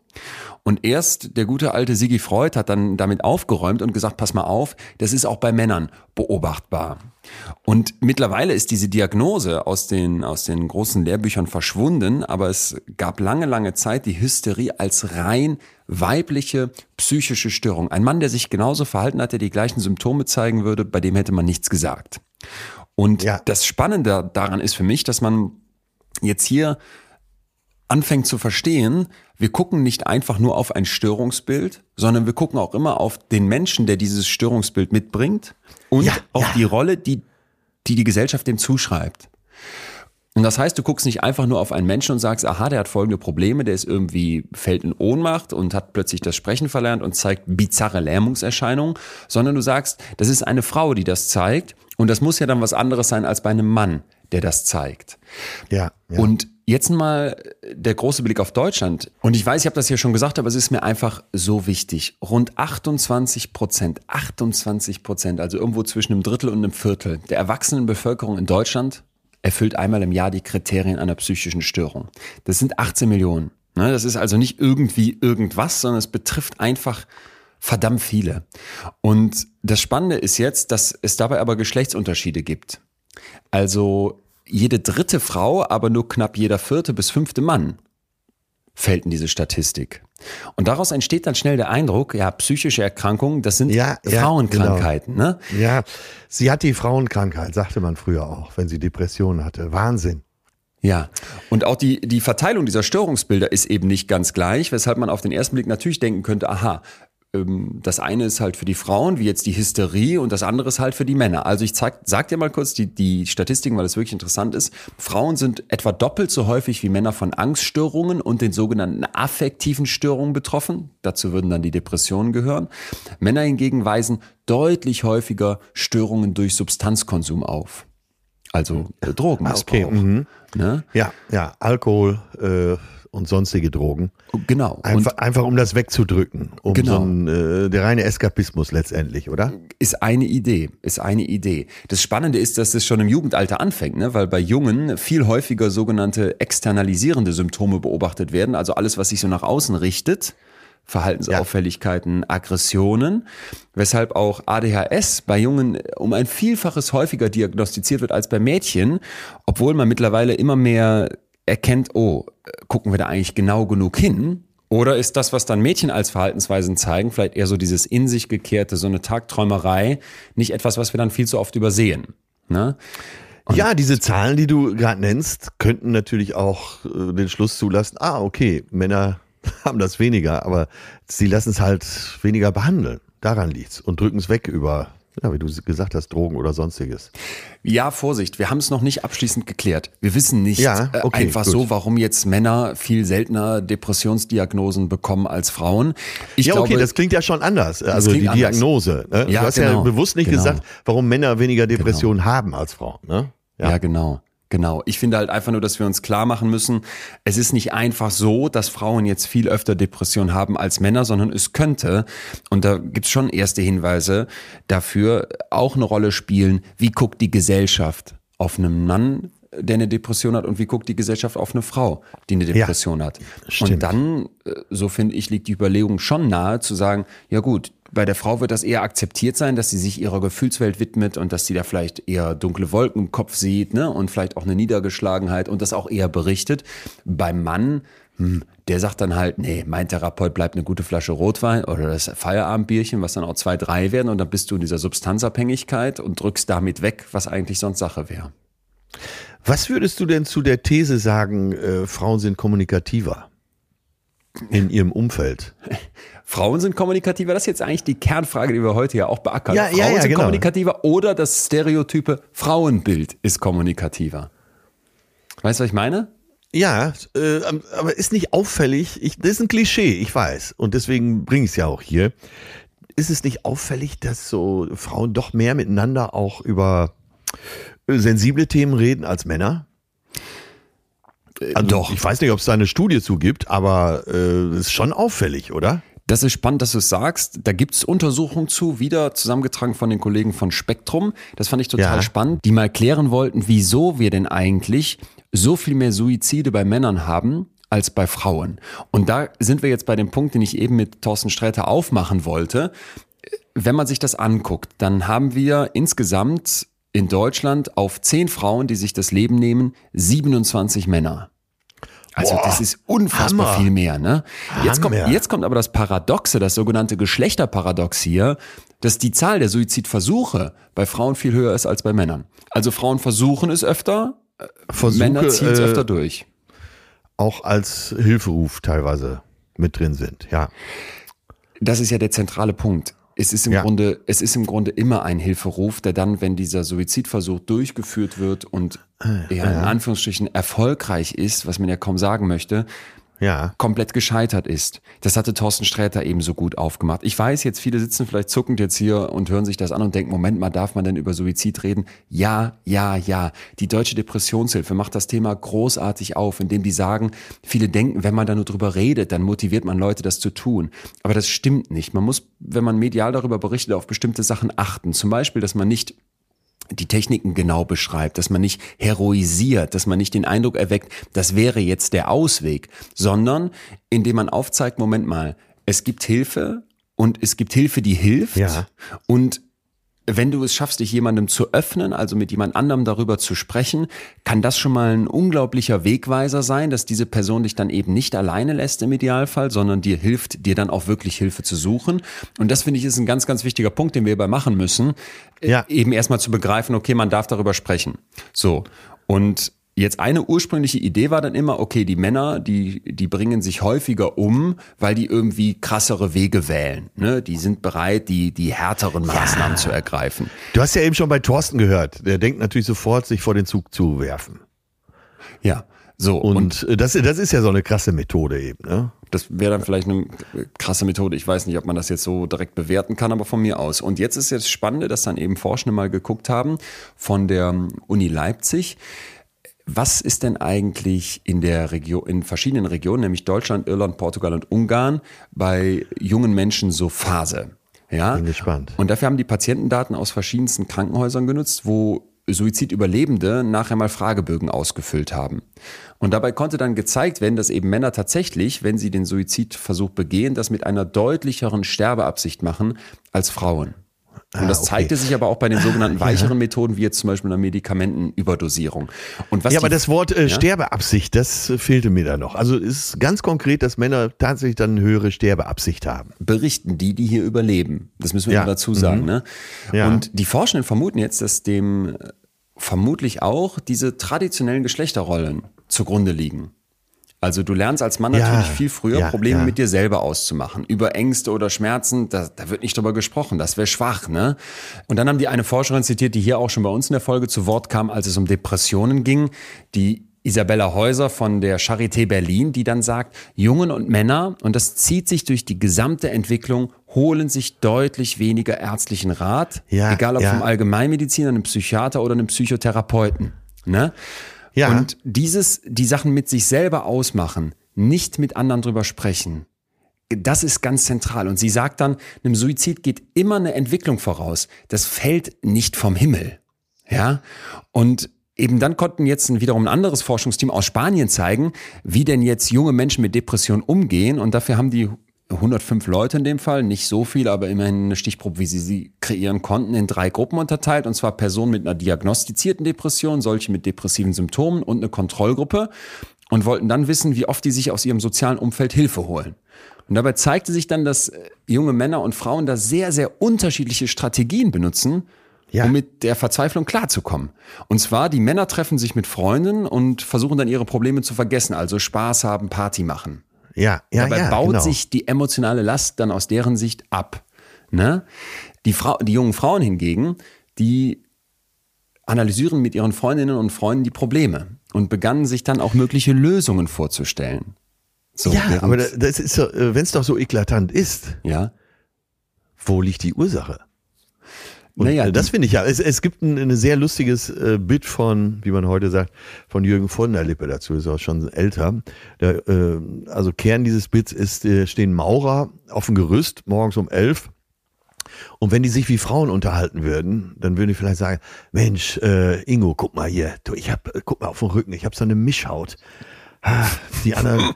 Und erst der gute alte Sigi Freud hat dann damit aufgeräumt und gesagt, pass mal auf, das ist auch bei Männern beobachtbar. Und mittlerweile ist diese Diagnose aus den, aus den großen Lehrbüchern verschwunden, aber es gab lange, lange Zeit die Hysterie als rein weibliche psychische Störung. Ein Mann, der sich genauso verhalten hat, der die gleichen Symptome zeigen würde, bei dem hätte man nichts gesagt. Und Ja. das Spannende daran ist für mich, dass man jetzt hier anfängt zu verstehen, wir gucken nicht einfach nur auf ein Störungsbild, sondern wir gucken auch immer auf den Menschen, der dieses Störungsbild mitbringt und Ja, auf ja. die Rolle, die, die die Gesellschaft dem zuschreibt. Und das heißt, du guckst nicht einfach nur auf einen Menschen und sagst, aha, der hat folgende Probleme, der ist irgendwie, fällt in Ohnmacht und hat plötzlich das Sprechen verlernt und zeigt bizarre Lähmungserscheinungen, sondern du sagst, das ist eine Frau, die das zeigt und das muss ja dann was anderes sein als bei einem Mann, der das zeigt. Ja. ja. Und jetzt mal der große Blick auf Deutschland. Und ich weiß, ich habe das hier schon gesagt, aber es ist mir einfach so wichtig. Rund 28 Prozent, 28 Prozent, also irgendwo zwischen einem Drittel und einem Viertel der erwachsenen Bevölkerung in Deutschland erfüllt einmal im Jahr die Kriterien einer psychischen Störung. Das sind 18 Millionen. Ne, Das ist also nicht irgendwie irgendwas, sondern es betrifft einfach verdammt viele. Und das Spannende ist jetzt, dass es dabei aber Geschlechtsunterschiede gibt. Also jede dritte Frau, aber nur knapp jeder vierte bis fünfte Mann fällt in diese Statistik. Und daraus entsteht dann schnell der Eindruck, ja, psychische Erkrankungen, das sind Ja, ja, Frauenkrankheiten. Ne? ja, sie hat die Frauenkrankheit, sagte man früher auch, wenn sie Depressionen hatte. Wahnsinn. Ja, und auch die, die Verteilung dieser Störungsbilder ist eben nicht ganz gleich, weshalb man auf den ersten Blick natürlich denken könnte, aha, das eine ist halt für die Frauen, wie jetzt die Hysterie, und das andere ist halt für die Männer. Also ich zeig, sag dir mal kurz die, die Statistiken, weil das wirklich interessant ist. Frauen sind etwa doppelt so häufig wie Männer von Angststörungen und den sogenannten affektiven Störungen betroffen. Dazu würden dann die Depressionen gehören. Männer hingegen weisen deutlich häufiger Störungen durch Substanzkonsum auf. Also äh, Drogenmissbrauch. Ah, okay, mhm. ne? Ja, ja, Alkohol äh, und sonstige Drogen. Genau. Einfach, einfach um das wegzudrücken. Um Genau. so ein, äh, der reine Eskapismus letztendlich, oder? Ist eine Idee, ist eine Idee. Das Spannende ist, dass das schon im Jugendalter anfängt, ne? weil bei Jungen viel häufiger sogenannte externalisierende Symptome beobachtet werden, also alles, was sich so nach außen richtet. Verhaltensauffälligkeiten, Aggressionen, weshalb auch ADHS bei Jungen um ein Vielfaches häufiger diagnostiziert wird als bei Mädchen, obwohl man mittlerweile immer mehr erkennt, oh, gucken wir da eigentlich genau genug hin? Oder ist das, was dann Mädchen als Verhaltensweisen zeigen, vielleicht eher so dieses in sich gekehrte, so eine Tagträumerei, nicht etwas, was wir dann viel zu oft übersehen? Ne? Ja, diese Zahlen, die du gerade nennst, könnten natürlich auch äh, den Schluss zulassen, ah, okay, Männer haben das weniger, aber sie lassen es halt weniger behandeln. Daran liegt's und drücken es weg über, ja, wie du gesagt hast, Drogen oder sonstiges. Ja, Vorsicht, wir haben es noch nicht abschließend geklärt. Wir wissen nicht Ja, äh, okay, einfach gut. so, warum jetzt Männer viel seltener Depressionsdiagnosen bekommen als Frauen. Ich ja, glaube, okay, das klingt ja schon anders. Also die anders. Diagnose. Ne? Ja, du hast genau, ja bewusst nicht genau. gesagt, warum Männer weniger Depressionen haben als Frauen. Ne? Ja. genau. Genau. Ich finde halt einfach nur, dass wir uns klar machen müssen, es ist nicht einfach so, dass Frauen jetzt viel öfter Depression haben als Männer, sondern es könnte, und da gibt's schon erste Hinweise dafür, auch eine Rolle spielen, wie guckt die Gesellschaft auf einen Mann, der eine Depression hat, und wie guckt die Gesellschaft auf eine Frau, die eine Depression hat. stimmt. Und dann, äh, so finde ich, liegt die Überlegung schon nahe zu sagen, ja gut, bei der Frau wird das eher akzeptiert sein, dass sie sich ihrer Gefühlswelt widmet und dass sie da vielleicht eher dunkle Wolken im Kopf sieht, ne? Und vielleicht auch eine Niedergeschlagenheit und das auch eher berichtet. Beim Mann, hm, der sagt dann halt, nee, mein Therapeut bleibt eine gute Flasche Rotwein oder das Feierabendbierchen, was dann auch zwei, drei werden und dann bist du in dieser Substanzabhängigkeit und drückst damit weg, was eigentlich sonst Sache wäre. Was würdest du denn zu der These sagen, äh, Frauen sind kommunikativer in ihrem Umfeld? Frauen sind kommunikativer, das ist jetzt eigentlich die Kernfrage, die wir heute ja auch beackern. Ja, Frauen ja, ja, sind genau. kommunikativer oder das stereotype Frauenbild ist kommunikativer. Weißt du, was ich meine? Ja, äh, aber ist nicht auffällig, ich, das ist ein Klischee, ich weiß. Und deswegen bringe ich es ja auch hier. Ist es nicht auffällig, dass so Frauen doch mehr miteinander auch über äh, sensible Themen reden als Männer? Also, doch. Ich weiß nicht, ob es da eine Studie zu gibt, aber äh, ist schon auffällig, oder? Das ist spannend, dass du es sagst. Da gibt's Untersuchungen zu, wieder zusammengetragen von den Kollegen von Spektrum. Das fand ich total Ja. spannend, die mal klären wollten, wieso wir denn eigentlich so viel mehr Suizide bei Männern haben als bei Frauen. Und da sind wir jetzt bei dem Punkt, den ich eben mit Thorsten Sträter aufmachen wollte. Wenn man sich das anguckt, dann haben wir insgesamt in Deutschland auf zehn Frauen, die sich das Leben nehmen, 27 Männer. Also Boah, das ist unfassbar Hammer. viel mehr. Ne? Jetzt, kommt, jetzt kommt aber das Paradoxe, das sogenannte Geschlechterparadox hier, dass die Zahl der Suizidversuche bei Frauen viel höher ist als bei Männern. Also Frauen versuchen es öfter, Versuche, Männer ziehen es äh, öfter durch. auch als Hilferuf teilweise mit drin sind. Ja. Das ist ja der zentrale Punkt. Es ist im Ja. Grunde, es ist im Grunde immer ein Hilferuf, der dann, wenn dieser Suizidversuch durchgeführt wird und Äh, ja, in Anführungsstrichen erfolgreich ist, was man ja kaum sagen möchte, Ja. komplett gescheitert ist. Das hatte Thorsten Sträter eben so gut aufgemacht. Ich weiß jetzt, viele sitzen vielleicht zuckend jetzt hier und hören sich das an und denken, Moment mal, darf man denn über Suizid reden? Ja, ja, ja. Die Deutsche Depressionshilfe macht das Thema großartig auf, indem die sagen, viele denken, wenn man da nur drüber redet, dann motiviert man Leute, das zu tun. Aber das stimmt nicht. Man muss, wenn man medial darüber berichtet, auf bestimmte Sachen achten. Zum Beispiel, dass man nicht die Techniken genau beschreibt, dass man nicht heroisiert, dass man nicht den Eindruck erweckt, das wäre jetzt der Ausweg, sondern indem man aufzeigt, Moment mal, es gibt Hilfe und es gibt Hilfe, die hilft Ja. und wenn du es schaffst, dich jemandem zu öffnen, also mit jemand anderem darüber zu sprechen, kann das schon mal ein unglaublicher Wegweiser sein, dass diese Person dich dann eben nicht alleine lässt im Idealfall, sondern dir hilft, dir dann auch wirklich Hilfe zu suchen. Und das finde ich ist ein ganz, ganz wichtiger Punkt, den wir hierbei machen müssen. Ja. Eben erstmal zu begreifen, okay, man darf darüber sprechen. So. Und Jetzt eine ursprüngliche Idee war dann immer, okay, die Männer, die, die bringen sich häufiger um, weil die irgendwie krassere Wege wählen. Ne? Die sind bereit, die, die härteren Maßnahmen zu ergreifen. Du hast ja eben schon bei Thorsten gehört. Der denkt natürlich sofort, sich vor den Zug zu werfen. Ja. So, Und, und das, das ist ja so eine krasse Methode eben. Ne? Das wäre dann vielleicht eine krasse Methode. Ich weiß nicht, ob man das jetzt so direkt bewerten kann, aber von mir aus. Und jetzt ist jetzt Spannende, dass dann eben Forschende mal geguckt haben von der Uni Leipzig. Was ist denn eigentlich in der Region, in verschiedenen Regionen, nämlich Deutschland, Irland, Portugal und Ungarn, bei jungen Menschen so Phase? Ja. Bin gespannt. Und dafür haben die Patientendaten aus verschiedensten Krankenhäusern genutzt, wo Suizidüberlebende nachher mal Fragebögen ausgefüllt haben. Und dabei konnte dann gezeigt werden, dass eben Männer tatsächlich, wenn sie den Suizidversuch begehen, das mit einer deutlicheren Sterbeabsicht machen als Frauen. Und Ah, das okay. zeigte sich aber auch bei den sogenannten weicheren Methoden, wie jetzt zum Beispiel einer Medikamentenüberdosierung. Und was Ja, aber das Wort äh, Sterbeabsicht, das äh, fehlte mir da noch. Also es ist ganz konkret, dass Männer tatsächlich dann eine höhere Sterbeabsicht haben. berichten die, die hier überleben. Das müssen wir Ja. immer dazu sagen. Ne? Ja. Und die Forschenden vermuten jetzt, dass dem äh, vermutlich auch diese traditionellen Geschlechterrollen zugrunde liegen. Also du lernst als Mann Ja, natürlich viel früher ja, Probleme ja. mit dir selber auszumachen. Über Ängste oder Schmerzen, da, da wird nicht drüber gesprochen. Das wäre schwach, ne? Und dann haben die eine Forscherin zitiert, die hier auch schon bei uns in der Folge zu Wort kam, als es um Depressionen ging, die Isabella Häuser von der Charité Berlin, die dann sagt, Jungen und Männer, und das zieht sich durch die gesamte Entwicklung, holen sich deutlich weniger ärztlichen Rat, Ja, egal ob vom Allgemeinmediziner, einem Psychiater oder einem Psychotherapeuten. Ne? Ja. Und dieses, die Sachen mit sich selber ausmachen, nicht mit anderen drüber sprechen, das ist ganz zentral. Und sie sagt dann, einem Suizid geht immer eine Entwicklung voraus. Das fällt nicht vom Himmel. Ja. Und eben dann konnten jetzt wiederum ein anderes Forschungsteam aus Spanien zeigen, wie denn jetzt junge Menschen mit Depressionen umgehen. Und dafür haben die 105 Leute in dem Fall, nicht so viel, aber immerhin eine Stichprobe, wie sie sie kreieren konnten, in drei Gruppen unterteilt. Und zwar Personen mit einer diagnostizierten Depression, solche mit depressiven Symptomen und eine Kontrollgruppe. Und wollten dann wissen, wie oft die sich aus ihrem sozialen Umfeld Hilfe holen. Und dabei zeigte sich dann, dass äh, junge Männer und Frauen da sehr, sehr unterschiedliche Strategien benutzen, Ja. um mit der Verzweiflung klarzukommen. Und zwar, die Männer treffen sich mit Freunden und versuchen dann ihre Probleme zu vergessen, also Spaß haben, Party machen. Ja, ja, Dabei ja. baut genau. sich die emotionale Last dann aus deren Sicht ab. Ne? Die, Frau, die jungen Frauen hingegen, die analysieren mit ihren Freundinnen und Freunden die Probleme und begannen sich dann auch mögliche Lösungen vorzustellen. So, ja, aber da- das ist wenn es doch so eklatant ist, ja. wo liegt die Ursache? Und Naja, äh, das finde ich ja. Es, es gibt ein, ein sehr lustiges äh, Bit von, wie man heute sagt, von Jürgen von der Lippe dazu, ist auch schon älter. Der, äh, also Kern dieses Bits ist, äh, stehen Maurer auf dem Gerüst morgens um elf. Und wenn die sich wie Frauen unterhalten würden, dann würden die vielleicht sagen, Mensch, äh, Ingo, guck mal hier, du, ich hab, äh, guck mal auf den Rücken, ich hab so eine Mischhaut. Ah, Die anderen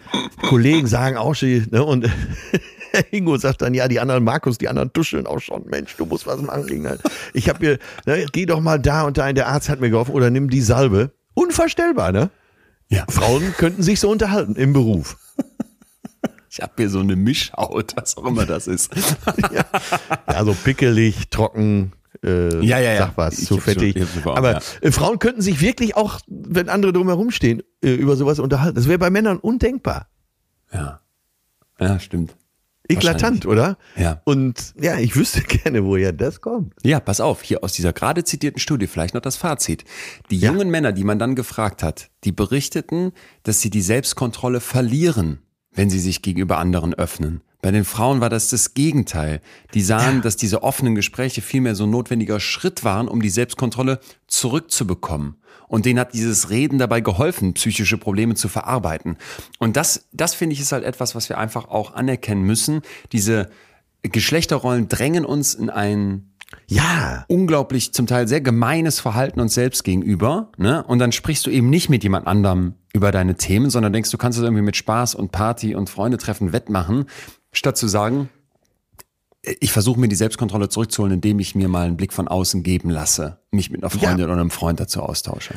Kollegen sagen auch schon, ne, und Ingo sagt dann, ja, die anderen, Markus, die anderen tuscheln auch schon, Mensch, du musst was machen. Inge. Ich hab hier, ne, geh doch mal da und da, der Arzt hat mir geholfen, oder nimm die Salbe. Unvorstellbar, ne? Ja. Frauen könnten sich so unterhalten im Beruf. Ich habe hier so eine Mischhaut, was auch immer das ist. Ja, also pickelig, trocken, äh, Ja, ja, ja. sag was, zu schon- fettig. schon Aber ja. äh, Frauen könnten sich wirklich auch, wenn andere drumherum stehen, äh, über sowas unterhalten. Das wäre bei Männern undenkbar. Ja. Ja, stimmt. Eklatant, oder? Ja. Und ja, ich wüsste gerne, woher das kommt. Ja, pass auf, hier aus dieser gerade zitierten Studie vielleicht noch das Fazit. Die Ja. jungen Männer, die man dann gefragt hat, die berichteten, dass sie die Selbstkontrolle verlieren, wenn sie sich gegenüber anderen öffnen. Bei den Frauen war das das Gegenteil. Die sahen, dass diese offenen Gespräche vielmehr so ein notwendiger Schritt waren, um die Selbstkontrolle zurückzubekommen. Und denen hat dieses Reden dabei geholfen, psychische Probleme zu verarbeiten. Und das, das finde ich ist halt etwas, was wir einfach auch anerkennen müssen. Diese Geschlechterrollen drängen uns in ein Ja, unglaublich zum Teil sehr gemeines Verhalten uns selbst gegenüber. Ne? Und dann sprichst du eben nicht mit jemand anderem über deine Themen, sondern denkst, du kannst es irgendwie mit Spaß und Party und Freunde treffen wettmachen, statt zu sagen, ich versuche mir die Selbstkontrolle zurückzuholen, indem ich mir mal einen Blick von außen geben lasse, mich mit einer Freundin oder einem Freund dazu austausche.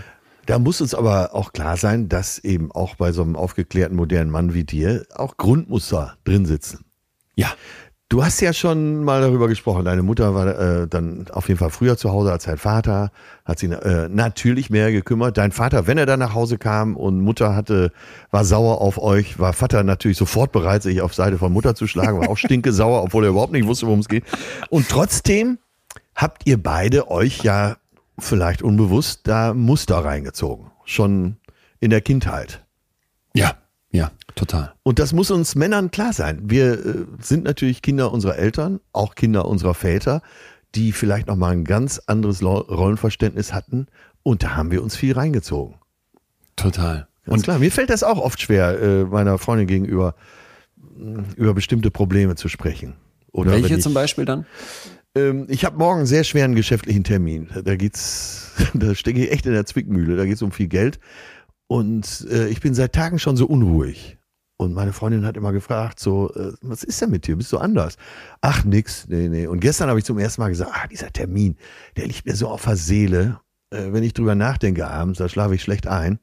da muss uns aber auch klar sein, dass eben auch bei so einem aufgeklärten modernen Mann wie dir auch Grundmuster drin sitzen. Ja, Du hast ja schon mal darüber gesprochen. Deine Mutter war äh, dann auf jeden Fall früher zu Hause als dein Vater, hat sich äh, natürlich mehr gekümmert. Dein Vater, wenn er dann nach Hause kam und Mutter hatte, war sauer auf euch, war Vater natürlich sofort bereit, sich auf Seite von Mutter zu schlagen, war auch stinke sauer, obwohl er überhaupt nicht wusste, worum es geht. Und trotzdem habt ihr beide euch ja vielleicht unbewusst da Muster reingezogen, schon in der Kindheit. Ja, ja, total. Und das muss uns Männern klar sein. Wir äh, sind natürlich Kinder unserer Eltern, auch Kinder unserer Väter, die vielleicht noch mal ein ganz anderes Rollenverständnis hatten. Und da haben wir uns viel reingezogen. Total. Ganz klar. Mir fällt das auch oft schwer, äh, meiner Freundin gegenüber mh, über bestimmte Probleme zu sprechen. Oder Welche ich, zum Beispiel dann? Ähm, ich habe morgen einen sehr schweren geschäftlichen Termin. Da geht's, da stecke ich echt in der Zwickmühle. Da geht's um viel Geld. Und äh, ich bin seit Tagen schon so unruhig. Und meine Freundin hat immer gefragt, so, äh, was ist denn mit dir? Bist du anders? Ach, nix, nee, nee. Und gestern habe ich zum ersten Mal gesagt, ah, dieser Termin, der liegt mir so auf der Seele. Äh, wenn ich drüber nachdenke abends, da schlafe ich schlecht ein.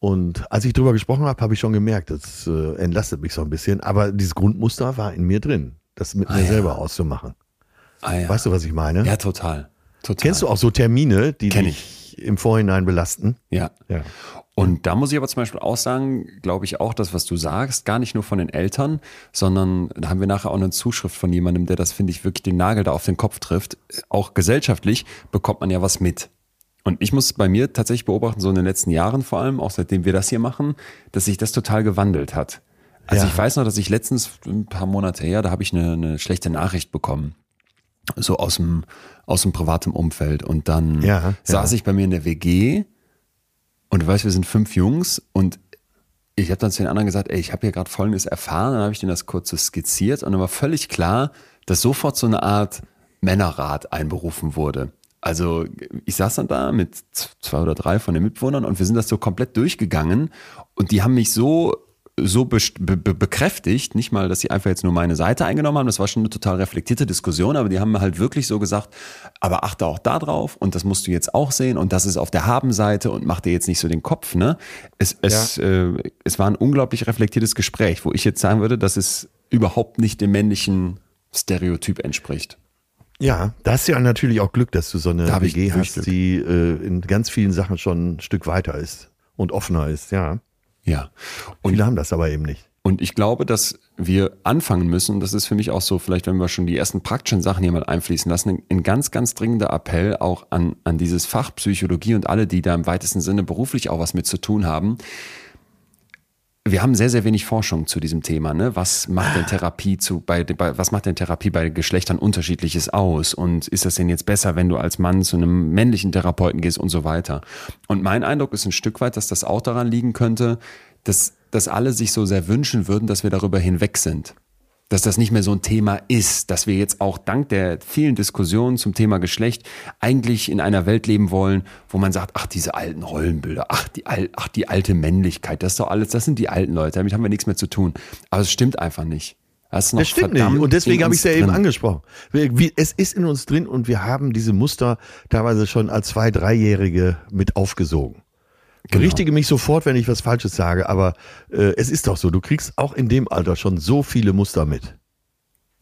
Und als ich drüber gesprochen habe, habe ich schon gemerkt, das äh, entlastet mich so ein bisschen. Aber dieses Grundmuster war in mir drin, das mit Ah, mir ja. selber auszumachen. Ah, ja. Weißt du, was ich meine? Ja, total. total. Kennst du auch so Termine, die Kenn im Vorhinein belasten? Ja. Ja. Und da muss ich aber zum Beispiel auch sagen, glaube ich auch, das, was du sagst, gar nicht nur von den Eltern, sondern da haben wir nachher auch eine Zuschrift von jemandem, der das, finde ich, wirklich den Nagel da auf den Kopf trifft. Auch gesellschaftlich bekommt man ja was mit. Und ich muss bei mir tatsächlich beobachten, so in den letzten Jahren vor allem, auch seitdem wir das hier machen, dass sich das total gewandelt hat. Also Ja. ich weiß noch, dass ich letztens, ein paar Monate her, da habe ich eine, eine schlechte Nachricht bekommen. So aus dem, aus dem privaten Umfeld. Und dann Ja, saß ja. ich bei mir in der WG und du weißt, wir sind fünf Jungs und ich habe dann zu den anderen gesagt, ey, ich habe hier gerade Folgendes erfahren, dann habe ich denen das kurz so skizziert und dann war völlig klar, dass sofort so eine Art Männerrat einberufen wurde. Also ich saß dann da mit zwei oder drei von den Mitbewohnern und wir sind das so komplett durchgegangen und die haben mich so so be be bekräftigt, nicht mal, dass sie einfach jetzt nur meine Seite eingenommen haben, das war schon eine total reflektierte Diskussion, aber die haben halt wirklich so gesagt, aber achte auch da drauf und das musst du jetzt auch sehen und das ist auf der Habenseite und mach dir jetzt nicht so den Kopf, ne? Es, es, äh, es war ein unglaublich reflektiertes Gespräch, wo ich jetzt sagen würde, dass es überhaupt nicht dem männlichen Stereotyp entspricht. Ja, da hast du ja natürlich auch Glück, dass du so eine Da WG hast, Glück. die äh, in ganz vielen Sachen schon ein Stück weiter ist und offener ist, ja. Ja. Und Viele haben das aber eben nicht. Und ich glaube, dass wir anfangen müssen, und das ist für mich auch so, vielleicht wenn wir schon die ersten praktischen Sachen hier mal einfließen lassen, ein, ein ganz, ganz dringender Appell auch an, an dieses Fach Psychologie und alle, die da im weitesten Sinne beruflich auch was mit zu tun haben. Wir haben sehr, sehr wenig Forschung zu diesem Thema. Ne? Was macht denn Therapie zu bei, bei was macht denn Therapie bei Geschlechtern unterschiedliches aus? Und ist das denn jetzt besser, wenn du als Mann zu einem männlichen Therapeuten gehst und so weiter? Und mein Eindruck ist ein Stück weit, dass das auch daran liegen könnte, dass, dass alle sich so sehr wünschen würden, dass wir darüber hinweg sind. Dass das nicht mehr so ein Thema ist, dass wir jetzt auch dank der vielen Diskussionen zum Thema Geschlecht eigentlich in einer Welt leben wollen, wo man sagt, ach, diese alten Rollenbilder, ach, die, al ach, die alte Männlichkeit, das ist doch alles, das sind die alten Leute, damit haben wir nichts mehr zu tun. Aber es stimmt einfach nicht. Das, Das stimmt nicht. Und deswegen habe ich es ja eben drin. angesprochen. Wir- wie- Es ist in uns drin und wir haben diese Muster teilweise schon als Zwei-, Dreijährige mit aufgesogen. Genau. Berichtige mich sofort, wenn ich was Falsches sage, aber äh, es ist doch so, du kriegst auch in dem Alter schon so viele Muster mit.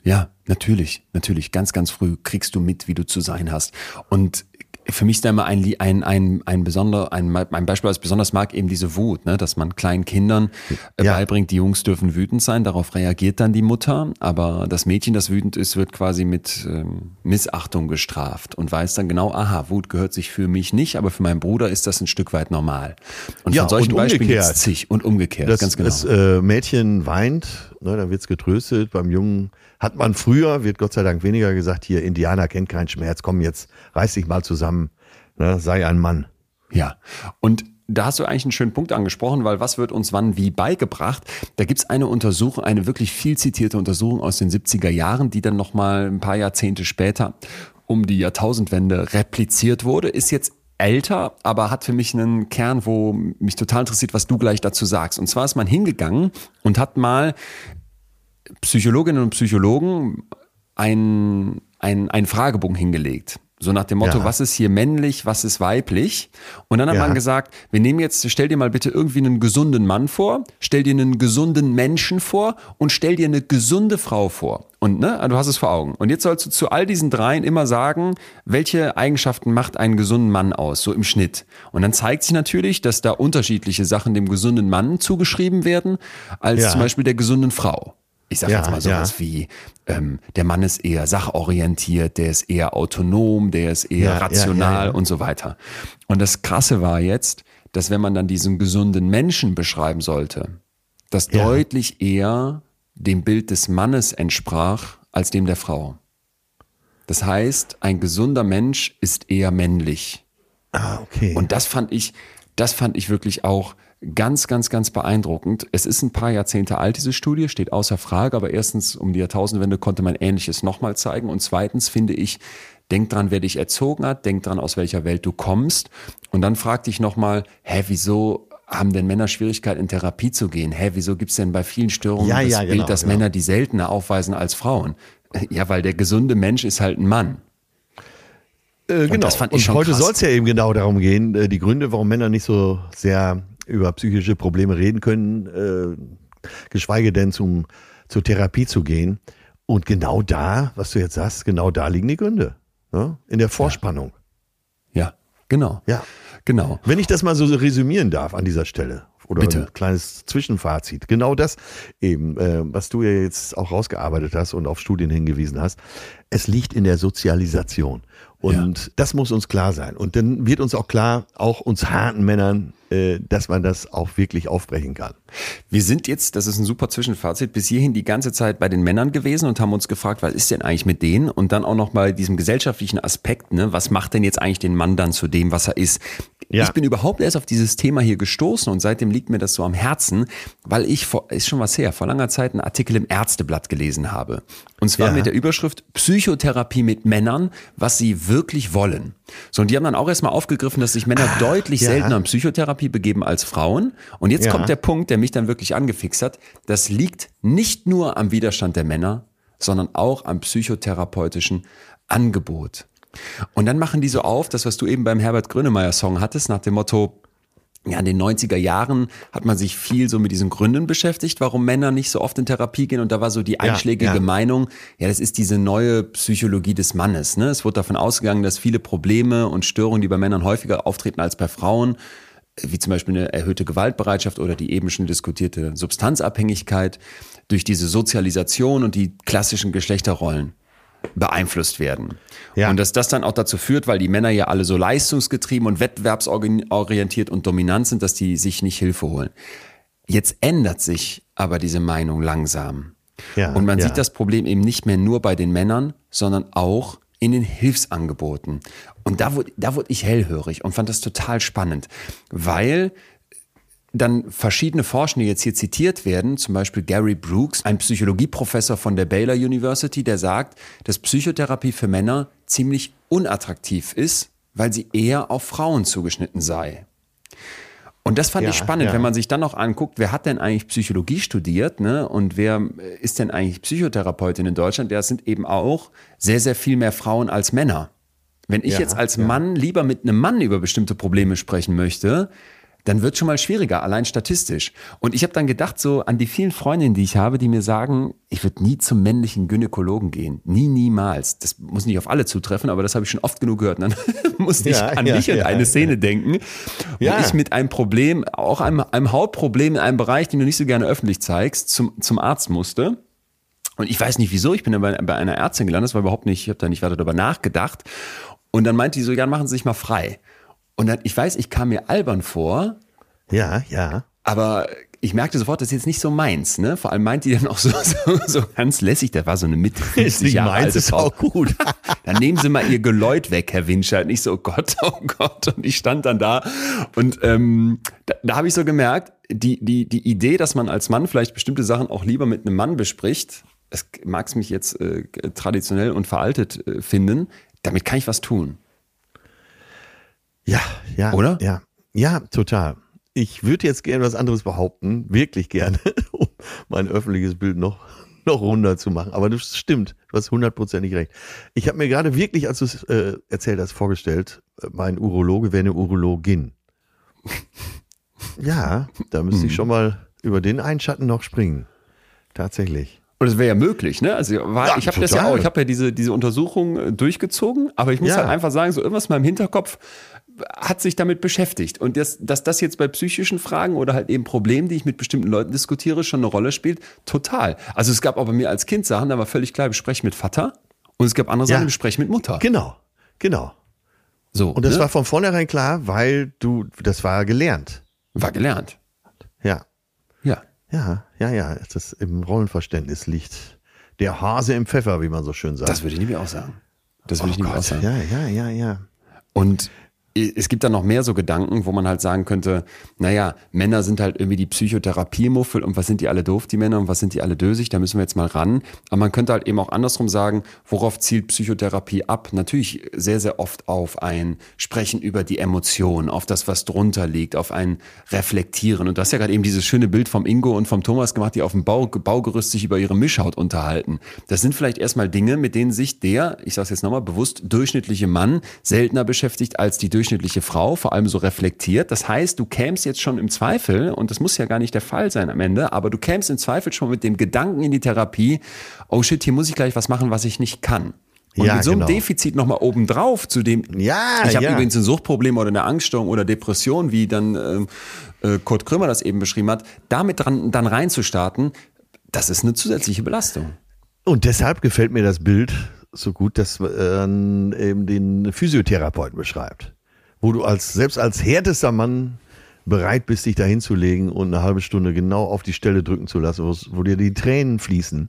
Ja, natürlich, natürlich. Ganz, ganz früh kriegst du mit, wie du zu sein hast. Und für mich ist da immer ein, ein, ein, ein besonder, ein, ein Beispiel, was ich besonders mag, eben diese Wut, ne? dass man kleinen Kindern äh, Ja. beibringt, die Jungs dürfen wütend sein, darauf reagiert dann die Mutter, aber das Mädchen, das wütend ist, wird quasi mit ähm, Missachtung gestraft und weiß dann genau, aha, Wut gehört sich für mich nicht, aber für meinen Bruder ist das ein Stück weit normal. Und Ja, von solchen und Beispielen umgekehrt. gibt's zig und umgekehrt, Das, ganz genau. das äh, Mädchen weint, ne, dann wird's getröstet. Beim Jungen hat man früher, wird Gott sei Dank weniger gesagt, hier, Indianer kennt keinen Schmerz, komm jetzt, reiß dich mal zusammen, ne, sei ein Mann. Ja, und da hast du eigentlich einen schönen Punkt angesprochen, weil was wird uns wann wie beigebracht? Da gibt's eine Untersuchung, eine wirklich viel zitierte Untersuchung aus den 70er Jahren, die dann nochmal ein paar Jahrzehnte später um die Jahrtausendwende repliziert wurde, ist jetzt älter, aber hat für mich einen Kern, wo mich total interessiert, was du gleich dazu sagst. Und zwar ist man hingegangen und hat mal Psychologinnen und Psychologen einen, einen Fragebogen hingelegt. So nach dem Motto, Ja. was ist hier männlich, was ist weiblich? Und dann hat Ja. man gesagt, wir nehmen jetzt, stell dir mal bitte irgendwie einen gesunden Mann vor, stell dir einen gesunden Menschen vor und stell dir eine gesunde Frau vor. Und ne, du hast es vor Augen. Und jetzt sollst du zu all diesen dreien immer sagen, welche Eigenschaften macht einen gesunden Mann aus, so im Schnitt. Und dann zeigt sich natürlich, dass da unterschiedliche Sachen dem gesunden Mann zugeschrieben werden, als Ja. zum Beispiel der gesunden Frau. Ich sage Ja, jetzt mal sowas ja. wie, ähm, der Mann ist eher sachorientiert, der ist eher autonom, der ist eher Ja, rational und so weiter. Und das Krasse war jetzt, dass wenn man dann diesen gesunden Menschen beschreiben sollte, das deutlich eher dem Bild des Mannes entsprach als dem der Frau. Das heißt, ein gesunder Mensch ist eher männlich. Ah, okay. Und das fand ich, das fand ich wirklich auch ganz, ganz, ganz beeindruckend. Es ist ein paar Jahrzehnte alt, diese Studie, steht außer Frage, aber erstens um die Jahrtausendwende konnte man Ähnliches nochmal zeigen und zweitens finde ich, denk dran, wer dich erzogen hat, denk dran, aus welcher Welt du kommst und dann frag dich nochmal, hä, wieso haben denn Männer Schwierigkeit in Therapie zu gehen? Hä, wieso gibt's denn bei vielen Störungen Ja, das ja, Bild, genau, dass genau. Männer die seltener aufweisen als Frauen? Ja, weil der gesunde Mensch ist halt ein Mann. Äh, genau. das fand ich und schon heute soll es ja eben genau darum gehen, äh, die Gründe, warum Männer nicht so sehr über psychische Probleme reden können, äh, geschweige denn zum, zur Therapie zu gehen. Und genau da, was du jetzt sagst, genau da liegen die Gründe. Ne? In der Vorspannung. Ja, genau. Ja. Genau. Wenn ich das mal so resümieren darf an dieser Stelle. Oder Bitte. ein kleines Zwischenfazit. Genau das eben, äh, was du ja jetzt auch rausgearbeitet hast und auf Studien hingewiesen hast. Es liegt in der Sozialisation. Und das muss uns klar sein. Und dann wird uns auch klar, auch uns harten Männern, dass man das auch wirklich aufbrechen kann. Wir sind jetzt, das ist ein super Zwischenfazit, bis hierhin die ganze Zeit bei den Männern gewesen und haben uns gefragt, was ist denn eigentlich mit denen? Und dann auch noch mal diesem gesellschaftlichen Aspekt, ne? Was macht denn jetzt eigentlich den Mann dann zu dem, was er ist? Ja. Ich bin überhaupt erst auf dieses Thema hier gestoßen und seitdem liegt mir das so am Herzen, weil ich vor, ist schon was her, vor langer Zeit einen Artikel im Ärzteblatt gelesen habe. Und zwar Ja. mit der Überschrift Psychotherapie mit Männern, was sie wirklich wollen. So, und die haben dann auch erstmal aufgegriffen, dass sich Männer deutlich ja. seltener in Psychotherapie begeben als Frauen. Und jetzt Ja. kommt der Punkt, der mich dann wirklich angefixt hat. Das liegt nicht nur am Widerstand der Männer, sondern auch am psychotherapeutischen Angebot. Und dann machen die so auf, das, was du eben beim Herbert Grönemeyer Song hattest, nach dem Motto, ja, in den 90er Jahren hat man sich viel so mit diesen Gründen beschäftigt, warum Männer nicht so oft in Therapie gehen. Und da war so die einschlägige ja. Meinung, ja, das ist diese neue Psychologie des Mannes. Ne? Es wurde davon ausgegangen, dass viele Probleme und Störungen, die bei Männern häufiger auftreten als bei Frauen, wie zum Beispiel eine erhöhte Gewaltbereitschaft oder die eben schon diskutierte Substanzabhängigkeit, durch diese Sozialisation und die klassischen Geschlechterrollen beeinflusst werden. Ja. Und dass das dann auch dazu führt, weil die Männer ja alle so leistungsgetrieben und wettbewerbsorientiert und dominant sind, dass die sich nicht Hilfe holen. Jetzt ändert sich aber diese Meinung langsam. Ja, und man ja. sieht das Problem eben nicht mehr nur bei den Männern, sondern auch in den Hilfsangeboten. Und da wurde, da wurde ich hellhörig und fand das total spannend, weil dann verschiedene Forscher, die jetzt hier zitiert werden, zum Beispiel Gary Brooks, ein Psychologieprofessor von der Baylor University, der sagt, dass Psychotherapie für Männer ziemlich unattraktiv ist, weil sie eher auf Frauen zugeschnitten sei. Und das fand Ja, ich spannend, ja. wenn man sich dann noch anguckt, wer hat denn eigentlich Psychologie studiert, ne? Und wer äh, ist denn eigentlich Psychotherapeutin in Deutschland? Das sind eben auch sehr, sehr viel mehr Frauen als Männer. Wenn ich Ja, jetzt als ja. Mann lieber mit einem Mann über bestimmte Probleme sprechen möchte, dann wird schon mal schwieriger, allein statistisch. Und ich habe dann gedacht, so an die vielen Freundinnen, die ich habe, die mir sagen, ich würde nie zum männlichen Gynäkologen gehen. Nie, niemals. Das muss nicht auf alle zutreffen, aber das habe ich schon oft genug gehört. Und dann musste ich Ja, an ja, und ja, eine ja. Szene denken, wo ich mit einem Problem, auch einem, einem Hautproblem in einem Bereich, den du nicht so gerne öffentlich zeigst, zum, zum Arzt musste. Und ich weiß nicht wieso, ich bin bei, bei einer Ärztin gelandet, das war überhaupt nicht, ich habe da nicht weiter darüber nachgedacht. Und dann meinte die so, ja, machen Sie sich mal frei. Und dann, ich weiß, ich kam mir albern vor, Ja, ja. aber ich merkte sofort, das ist jetzt nicht so meins, ne? Vor allem meint die dann auch so, so, so ganz lässig, der war so eine Mitte 50 Jahre alte ist Frau. auch gut. Dann nehmen Sie mal Ihr Geläut weg, Herr Winscheid. Nicht so, oh Gott, oh Gott. Und ich stand dann da und ähm, da, da habe ich so gemerkt, die, die, die Idee, dass man als Mann vielleicht bestimmte Sachen auch lieber mit einem Mann bespricht, es mag es mich jetzt äh, traditionell und veraltet äh, finden, damit kann ich was tun. Ja, ja. Oder? Ja, ja, total. Ich würde jetzt gerne was anderes behaupten, wirklich gerne, um mein öffentliches Bild noch noch runder zu machen. Aber das stimmt, du hast hundertprozentig recht. Ich habe mir gerade wirklich, als du es äh, erzählt hast, vorgestellt, äh, mein Urologe wäre eine Urologin. ja, da müsste ich schon mal über den Einschatten noch springen. Tatsächlich. Und das wäre ja möglich, ne? Also war, Ja, ich habe das ja auch, ich habe ja diese, diese Untersuchung äh, durchgezogen, aber ich muss Ja. halt einfach sagen, so irgendwas in meinem Hinterkopf hat sich damit beschäftigt. Und das, dass das jetzt bei psychischen Fragen oder halt eben Problemen, die ich mit bestimmten Leuten diskutiere, schon eine Rolle spielt, total. Also es gab auch bei mir als Kind Sachen, da war völlig klar, ich spreche mit Vater und es gab andere Ja. Sachen, ich spreche mit Mutter. Genau, genau. So, Und das ne? war von vornherein klar, weil du, das war gelernt. war gelernt. Ja. Ja. Ja, ja, ja. Das im Rollenverständnis liegt der Hase im Pfeffer, wie man so schön sagt. Das würde ich nämlich auch sagen. Das würde oh ich nämlich auch sagen. Ja, ja, ja, ja. Und es gibt da noch mehr so Gedanken, wo man halt sagen könnte, naja, Männer sind halt irgendwie die Psychotherapiemuffel und was sind die alle doof, die Männer, und was sind die alle dösig, da müssen wir jetzt mal ran. Aber man könnte halt eben auch andersrum sagen, worauf zielt Psychotherapie ab? Natürlich sehr, sehr oft auf ein Sprechen über die Emotionen, auf das, was drunter liegt, auf ein Reflektieren. Und du hast ja gerade eben dieses schöne Bild vom Ingo und vom Thomas gemacht, die auf dem Bau, Baugerüst sich über ihre Mischhaut unterhalten. Das sind vielleicht erstmal Dinge, mit denen sich der, ich sage es jetzt nochmal bewusst, durchschnittliche Mann seltener beschäftigt als die durchschnittliche Frau, vor allem so reflektiert. Das heißt, du kämst jetzt schon im Zweifel, und das muss ja gar nicht der Fall sein am Ende, aber du kämst im Zweifel schon mit dem Gedanken in die Therapie, oh shit, hier muss ich gleich was machen, was ich nicht kann. Und Ja, mit so einem genau. Defizit nochmal obendrauf zu dem, Ja, ich habe ja. übrigens ein Suchtproblem oder eine Angststörung oder Depression, wie dann ähm, äh, Kurt Krömer das eben beschrieben hat, damit dran, dann reinzustarten, das ist eine zusätzliche Belastung. Und deshalb gefällt mir das Bild so gut, dass man eben den Physiotherapeuten beschreibt. Wo du als, selbst als härtester Mann bereit bist, dich da hinzulegen und eine halbe Stunde genau auf die Stelle drücken zu lassen, wo dir die Tränen fließen.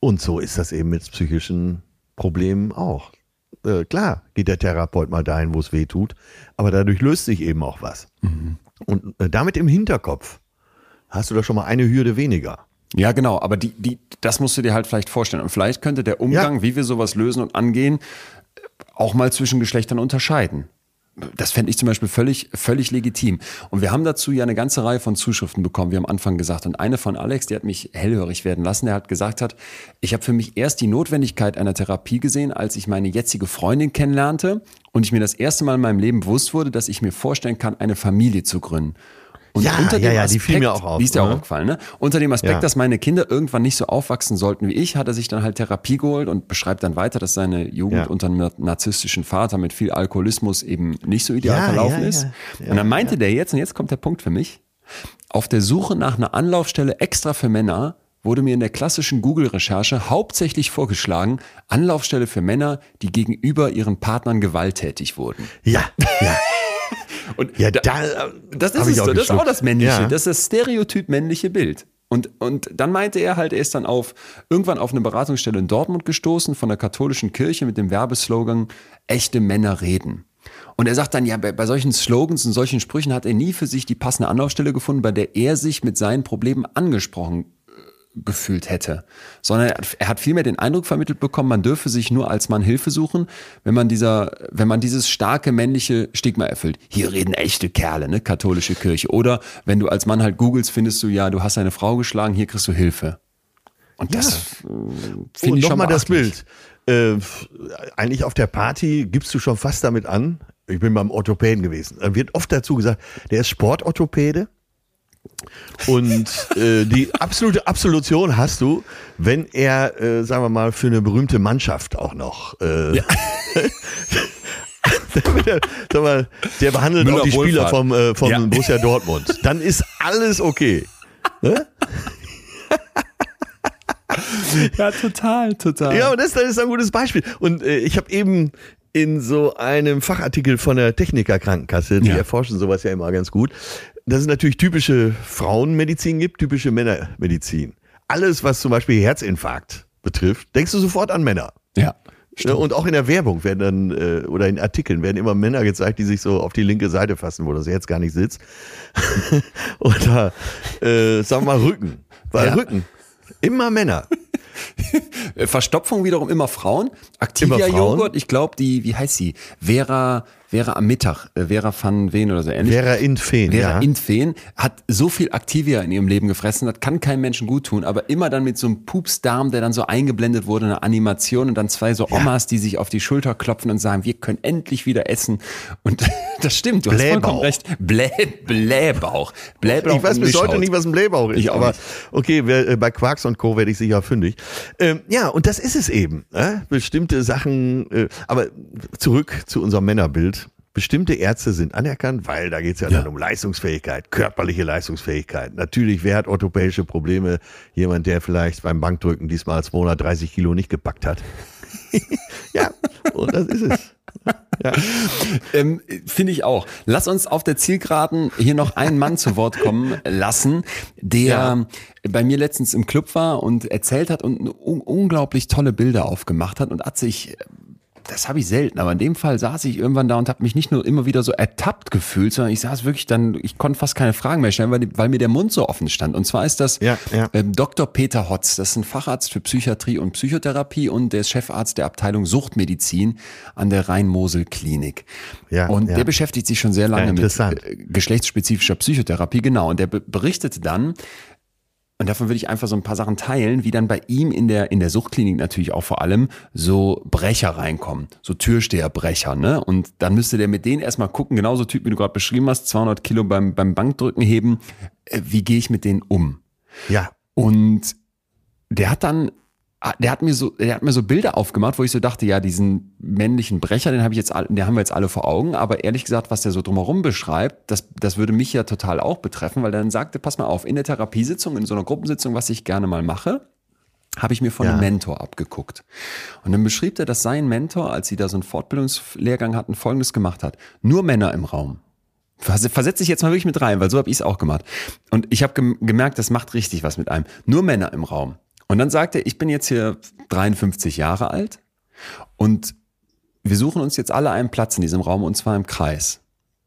Und so ist das eben mit psychischen Problemen auch. Äh, klar geht der Therapeut mal dahin, wo es weh tut, aber dadurch löst sich eben auch was. Und äh, damit im Hinterkopf hast du da schon mal eine Hürde weniger. Ja, genau, aber die, die, das musst du dir halt vielleicht vorstellen. Und vielleicht könnte der Umgang, Ja. wie wir sowas lösen und angehen, auch mal zwischen Geschlechtern unterscheiden. Das fände ich zum Beispiel völlig, völlig legitim. Und wir haben dazu ja eine ganze Reihe von Zuschriften bekommen, wie am Anfang gesagt. Und eine von Alex, die hat mich hellhörig werden lassen. Der hat gesagt hat, ich habe für mich erst die Notwendigkeit einer Therapie gesehen, als ich meine jetzige Freundin kennenlernte und ich mir das erste Mal in meinem Leben bewusst wurde, dass ich mir vorstellen kann, eine Familie zu gründen. Und Ja, ja, ja, die fiel mir auch auf, Die ist ja auch ne? aufgefallen, ne? Unter dem Aspekt, Ja. dass meine Kinder irgendwann nicht so aufwachsen sollten wie ich, hat er sich dann halt Therapie geholt und beschreibt dann weiter, dass seine Jugend Ja. unter einem narzisstischen Vater mit viel Alkoholismus eben nicht so ideal Ja, verlaufen ist. und dann meinte der jetzt, und jetzt kommt der Punkt für mich, auf der Suche nach einer Anlaufstelle extra für Männer wurde mir in der klassischen Google-Recherche hauptsächlich vorgeschlagen, Anlaufstelle für Männer, die gegenüber ihren Partnern gewalttätig wurden. Ja, ja. Und Ja, da, da, das ist es so, das ist auch das männliche, Ja. das ist das stereotyp männliche Bild. Und, und dann meinte er halt, er ist dann auf irgendwann auf eine Beratungsstelle in Dortmund gestoßen von der katholischen Kirche mit dem Werbeslogan Echte Männer reden. Und er sagt dann, ja, bei, bei solchen Slogans und solchen Sprüchen hat er nie für sich die passende Anlaufstelle gefunden, bei der er sich mit seinen Problemen angesprochen gefühlt hätte, sondern er hat- vielmehr den Eindruck vermittelt bekommen, man dürfe sich nur als Mann Hilfe suchen, wenn man dieser, wenn man dieses starke männliche Stigma erfüllt. Hier reden echte Kerle, ne, katholische Kirche. Oder wenn du als Mann halt googelst, findest du ja, du hast eine Frau geschlagen, hier kriegst du Hilfe. Und das äh, finde ich schon nochmal das. Bild. Äh, eigentlich auf der Party gibst du schon fast damit an. Ich bin beim Orthopäden gewesen. Da wird oft dazu gesagt, der ist Sportorthopäde. Und äh, die absolute Absolution hast du, wenn er, äh, sagen wir mal, für eine berühmte Mannschaft auch noch. Äh, der, sag mal, der behandelt Müller auch die Spieler Wohlfahrt. vom, äh, vom Ja. Borussia Dortmund. Dann ist alles okay. Ja, total, total. Ja, und das, das ist ein gutes Beispiel. Und äh, ich habe eben in so einem Fachartikel von der Techniker Krankenkasse, die Ja. erforschen sowas ja immer ganz gut, dass es natürlich typische Frauenmedizin gibt, typische Männermedizin. Alles, was zum Beispiel Herzinfarkt betrifft, denkst du sofort an Männer. ja. Ne, Und auch in der Werbung werden dann, äh, oder in Artikeln werden immer Männer gezeigt, die sich so auf die linke Seite fassen, wo das Herz gar nicht sitzt. Oder, äh, sagen wir mal, Rücken. Weil Ja. Rücken. Immer Männer. Verstopfung wiederum immer Frauen. Activia Immer Frauen. Joghurt, ich glaube, die, wie heißt sie? Vera, Vera am Mittag, äh, Vera van Veen oder so ähnlich. Vera Intfeen, Vera ja. Intfeen hat so viel Activia in ihrem Leben gefressen, das kann keinem Menschen gut tun, aber immer dann mit so einem Pupsdarm, der dann so eingeblendet wurde, eine Animation und dann zwei so Omas, die sich auf die Schulter klopfen und sagen, wir können endlich wieder essen. Und das stimmt, du hast Blähbauch. vollkommen recht. Blä, Blähbauch. Blähbauch Ich weiß bis heute nicht, was ein Blähbauch ist. Ich aber nicht. okay, wer, äh, bei Quarks und Co. werde ich sicher fündig. Ähm, ja, und das ist es eben. Äh? Bestimmte Sachen, äh, aber zurück zu unserem Männerbild. Bestimmte Ärzte sind anerkannt, weil da geht es ja, Ja. dann um Leistungsfähigkeit, körperliche Leistungsfähigkeit. Natürlich, wer hat orthopäische Probleme? Jemand, der vielleicht beim Bankdrücken diesmal 230 Kilo nicht gepackt hat. ja, und das ist es. Ja. Ähm, Finde ich auch. Lass uns auf der Zielgeraden hier noch einen Mann zu Wort kommen lassen, der Ja. bei mir letztens im Club war und erzählt hat und un unglaublich tolle Bilder aufgemacht hat und hat sich das habe ich selten, aber in dem Fall saß ich irgendwann da und habe mich nicht nur immer wieder so ertappt gefühlt, sondern ich saß wirklich dann, ich konnte fast keine Fragen mehr stellen, weil, weil mir der Mund so offen stand. Und zwar ist das Ja, ja. ähm, Dr. Peter Hotz, das ist ein Facharzt für Psychiatrie und Psychotherapie und der ist Chefarzt der Abteilung Suchtmedizin an der Rhein-Mosel-Klinik. Ja, und ja. der beschäftigt sich schon sehr lange mit äh, geschlechtsspezifischer Psychotherapie, genau. Und der be berichtet dann, und davon würde ich einfach so ein paar Sachen teilen, wie dann bei ihm in der, in der Suchtklinik natürlich auch vor allem so Brecher reinkommen, so Türsteherbrecher, ne? Und dann müsste der mit denen erstmal gucken, genauso Typ, wie du gerade beschrieben hast, 200 Kilo beim, beim Bankdrücken heben, äh, wie gehe ich mit denen um? Ja, Und der hat dann, der hat mir so, der hat mir so Bilder aufgemacht, wo ich so dachte, ja, diesen männlichen Brecher, den habe ich jetzt, den haben wir jetzt alle vor Augen. Aber ehrlich gesagt, was der so drumherum beschreibt, das, das würde mich ja total auch betreffen, weil er dann sagte, pass mal auf, in der Therapiesitzung, in so einer Gruppensitzung, was ich gerne mal mache, habe ich mir von Ja. einem Mentor abgeguckt. Und dann beschrieb er, dass sein Mentor, als sie da so einen Fortbildungslehrgang hatten, Folgendes gemacht hat. Nur Männer im Raum. Vers- Versetz dich jetzt mal wirklich mit rein, weil so habe ich es auch gemacht. Und ich habe gem gemerkt, das macht richtig was mit einem. Nur Männer im Raum. Und dann sagte er, ich bin jetzt hier 53 Jahre alt und wir suchen uns jetzt alle einen Platz in diesem Raum und zwar im Kreis.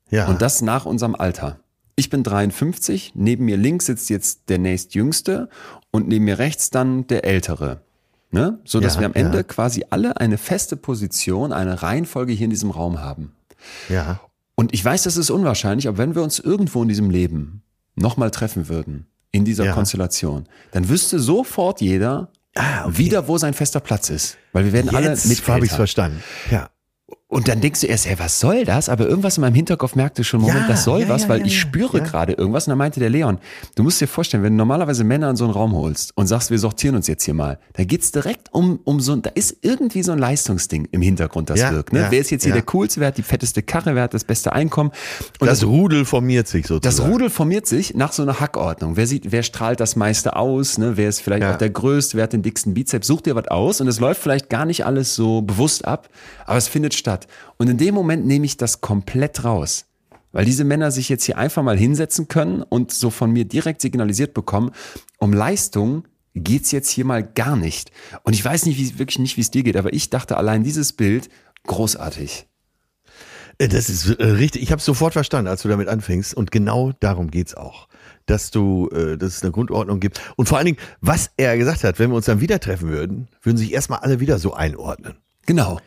ja. Und das nach unserem Alter. Ich bin 53, neben mir links sitzt jetzt der nächstjüngste und neben mir rechts dann der ältere. Ne? So dass Ja, wir am Ende ja. quasi alle eine feste Position, eine Reihenfolge hier in diesem Raum haben. ja. Und ich weiß, das ist unwahrscheinlich, aber wenn wir uns irgendwo in diesem Leben nochmal treffen würden, in dieser Ja. Konstellation, dann wüsste sofort jeder wieder, wo sein fester Platz ist. Weil wir werden alle Jetzt mit habe ich verstanden. Ja. Und dann denkst du erst, hey, was soll das? Aber irgendwas in meinem Hinterkopf merkte schon, Moment, Ja, das soll ja, was, ja, weil ich spüre gerade irgendwas. Und dann meinte der Leon, du musst dir vorstellen, wenn du normalerweise Männer in so einen Raum holst und sagst, wir sortieren uns jetzt hier mal, da geht's direkt um, um so, ein- da ist irgendwie so ein Leistungsding im Hintergrund, das wirkt. Ne? wer ist jetzt hier der coolste, wer hat die fetteste Karre, wer hat das beste Einkommen? Und das Rudel formiert sich das sozusagen. Rudel formiert sich nach so einer Hackordnung. Wer sieht, wer strahlt das meiste aus, ne? Wer ist vielleicht auch der größte, wer hat den dicksten Bizeps, such dir was aus und es läuft vielleicht gar nicht alles so bewusst ab, aber es findet statt. Und in dem Moment nehme ich das komplett raus. Weil diese Männer sich jetzt hier einfach mal hinsetzen können und so von mir direkt signalisiert bekommen, um Leistung geht's jetzt hier mal gar nicht. Und ich weiß nicht, wie wirklich nicht, wie es dir geht, aber ich dachte allein dieses Bild großartig. Äh, Das ist äh, richtig. Ich habe sofort verstanden, als du damit anfängst. Und genau darum geht's auch. Dass du, äh, dass es eine Grundordnung gibt. Und vor allen Dingen, was er gesagt hat, wenn wir uns dann wieder treffen würden, würden sich erstmal alle wieder so einordnen. Genau.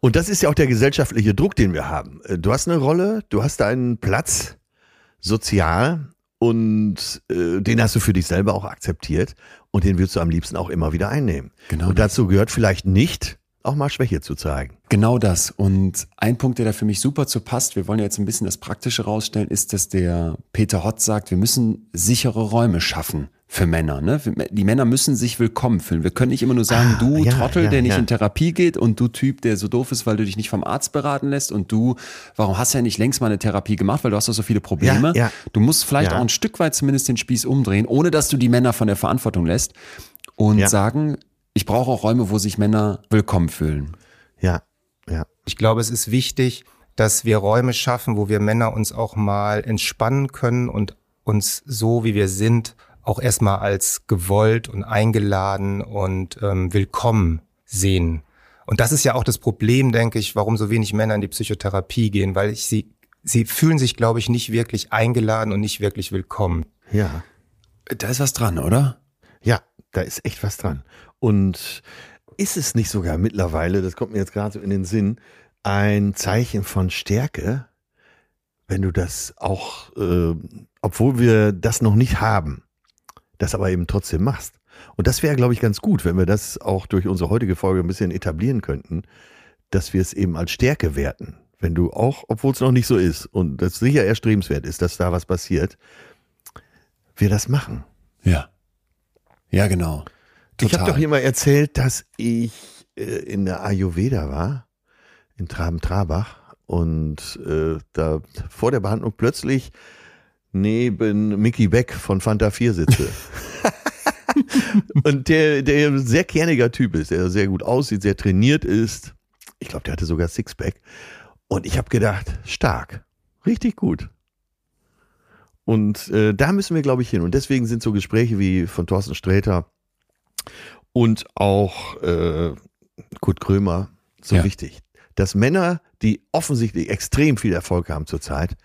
Und das ist ja auch der gesellschaftliche Druck, den wir haben. Äh, Du hast eine Rolle, du hast deinen Platz sozial und äh, den hast du für dich selber auch akzeptiert und den willst du am liebsten auch immer wieder einnehmen. Genau Und dazu gehört vielleicht nicht, auch mal Schwäche zu zeigen. Genau das. Und ein Punkt, der da für mich super zu passt, wir wollen ja jetzt ein bisschen das Praktische rausstellen, ist, dass der Peter Hott sagt, wir müssen sichere Räume schaffen für Männer. Ne? Die Männer müssen sich willkommen fühlen. Wir können nicht immer nur sagen, Ah, du ja, Trottel, ja, der nicht ja. in Therapie geht und du Typ, der so doof ist, weil du dich nicht vom Arzt beraten lässt und du, warum hast du ja nicht längst mal eine Therapie gemacht, weil du hast doch so viele Probleme. Ja, ja. Du musst vielleicht Ja. auch ein Stück weit zumindest den Spieß umdrehen, ohne dass du die Männer von der Verantwortung lässt und Ja. sagen, ich brauche auch Räume, wo sich Männer willkommen fühlen. Ja, ja. Ich glaube, es ist wichtig, dass wir Räume schaffen, wo wir Männer uns auch mal entspannen können und uns so, wie wir sind, auch erstmal als gewollt und eingeladen und ähm, willkommen sehen. Und das ist ja auch das Problem, denke ich, warum so wenig Männer in die Psychotherapie gehen, weil ich sie, sie fühlen sich, glaube ich, nicht wirklich eingeladen und nicht wirklich willkommen. Ja. Da ist was dran, oder? Ja, da ist echt was dran. Und ist es nicht sogar mittlerweile, das kommt mir jetzt gerade so in den Sinn, ein Zeichen von Stärke, wenn du das auch, äh, obwohl wir das noch nicht haben, das aber eben trotzdem machst. Und das wäre, glaube ich, ganz gut, wenn wir das auch durch unsere heutige Folge ein bisschen etablieren könnten, dass wir es eben als Stärke werten. Wenn du auch, obwohl es noch nicht so ist und das sicher erstrebenswert ist, dass da was passiert, wir das machen. Ja. Ja, genau. Ich Total. habe doch hier mal erzählt, dass ich äh, in der Ayurveda war, in Traben-Trabach, und äh, da vor der Behandlung plötzlich neben Mickey Beck von Fanta 4 sitze. und der, der ein sehr kerniger Typ ist, der sehr gut aussieht, sehr trainiert ist. Ich glaube, der hatte sogar Sixpack. Und ich habe gedacht, stark, richtig gut. Und äh, da müssen wir, glaube ich, hin. Und deswegen sind so Gespräche wie von Thorsten Sträter und auch äh, Kurt Krömer so Ja. wichtig. Dass Männer, die offensichtlich extrem viel Erfolg haben zurzeit,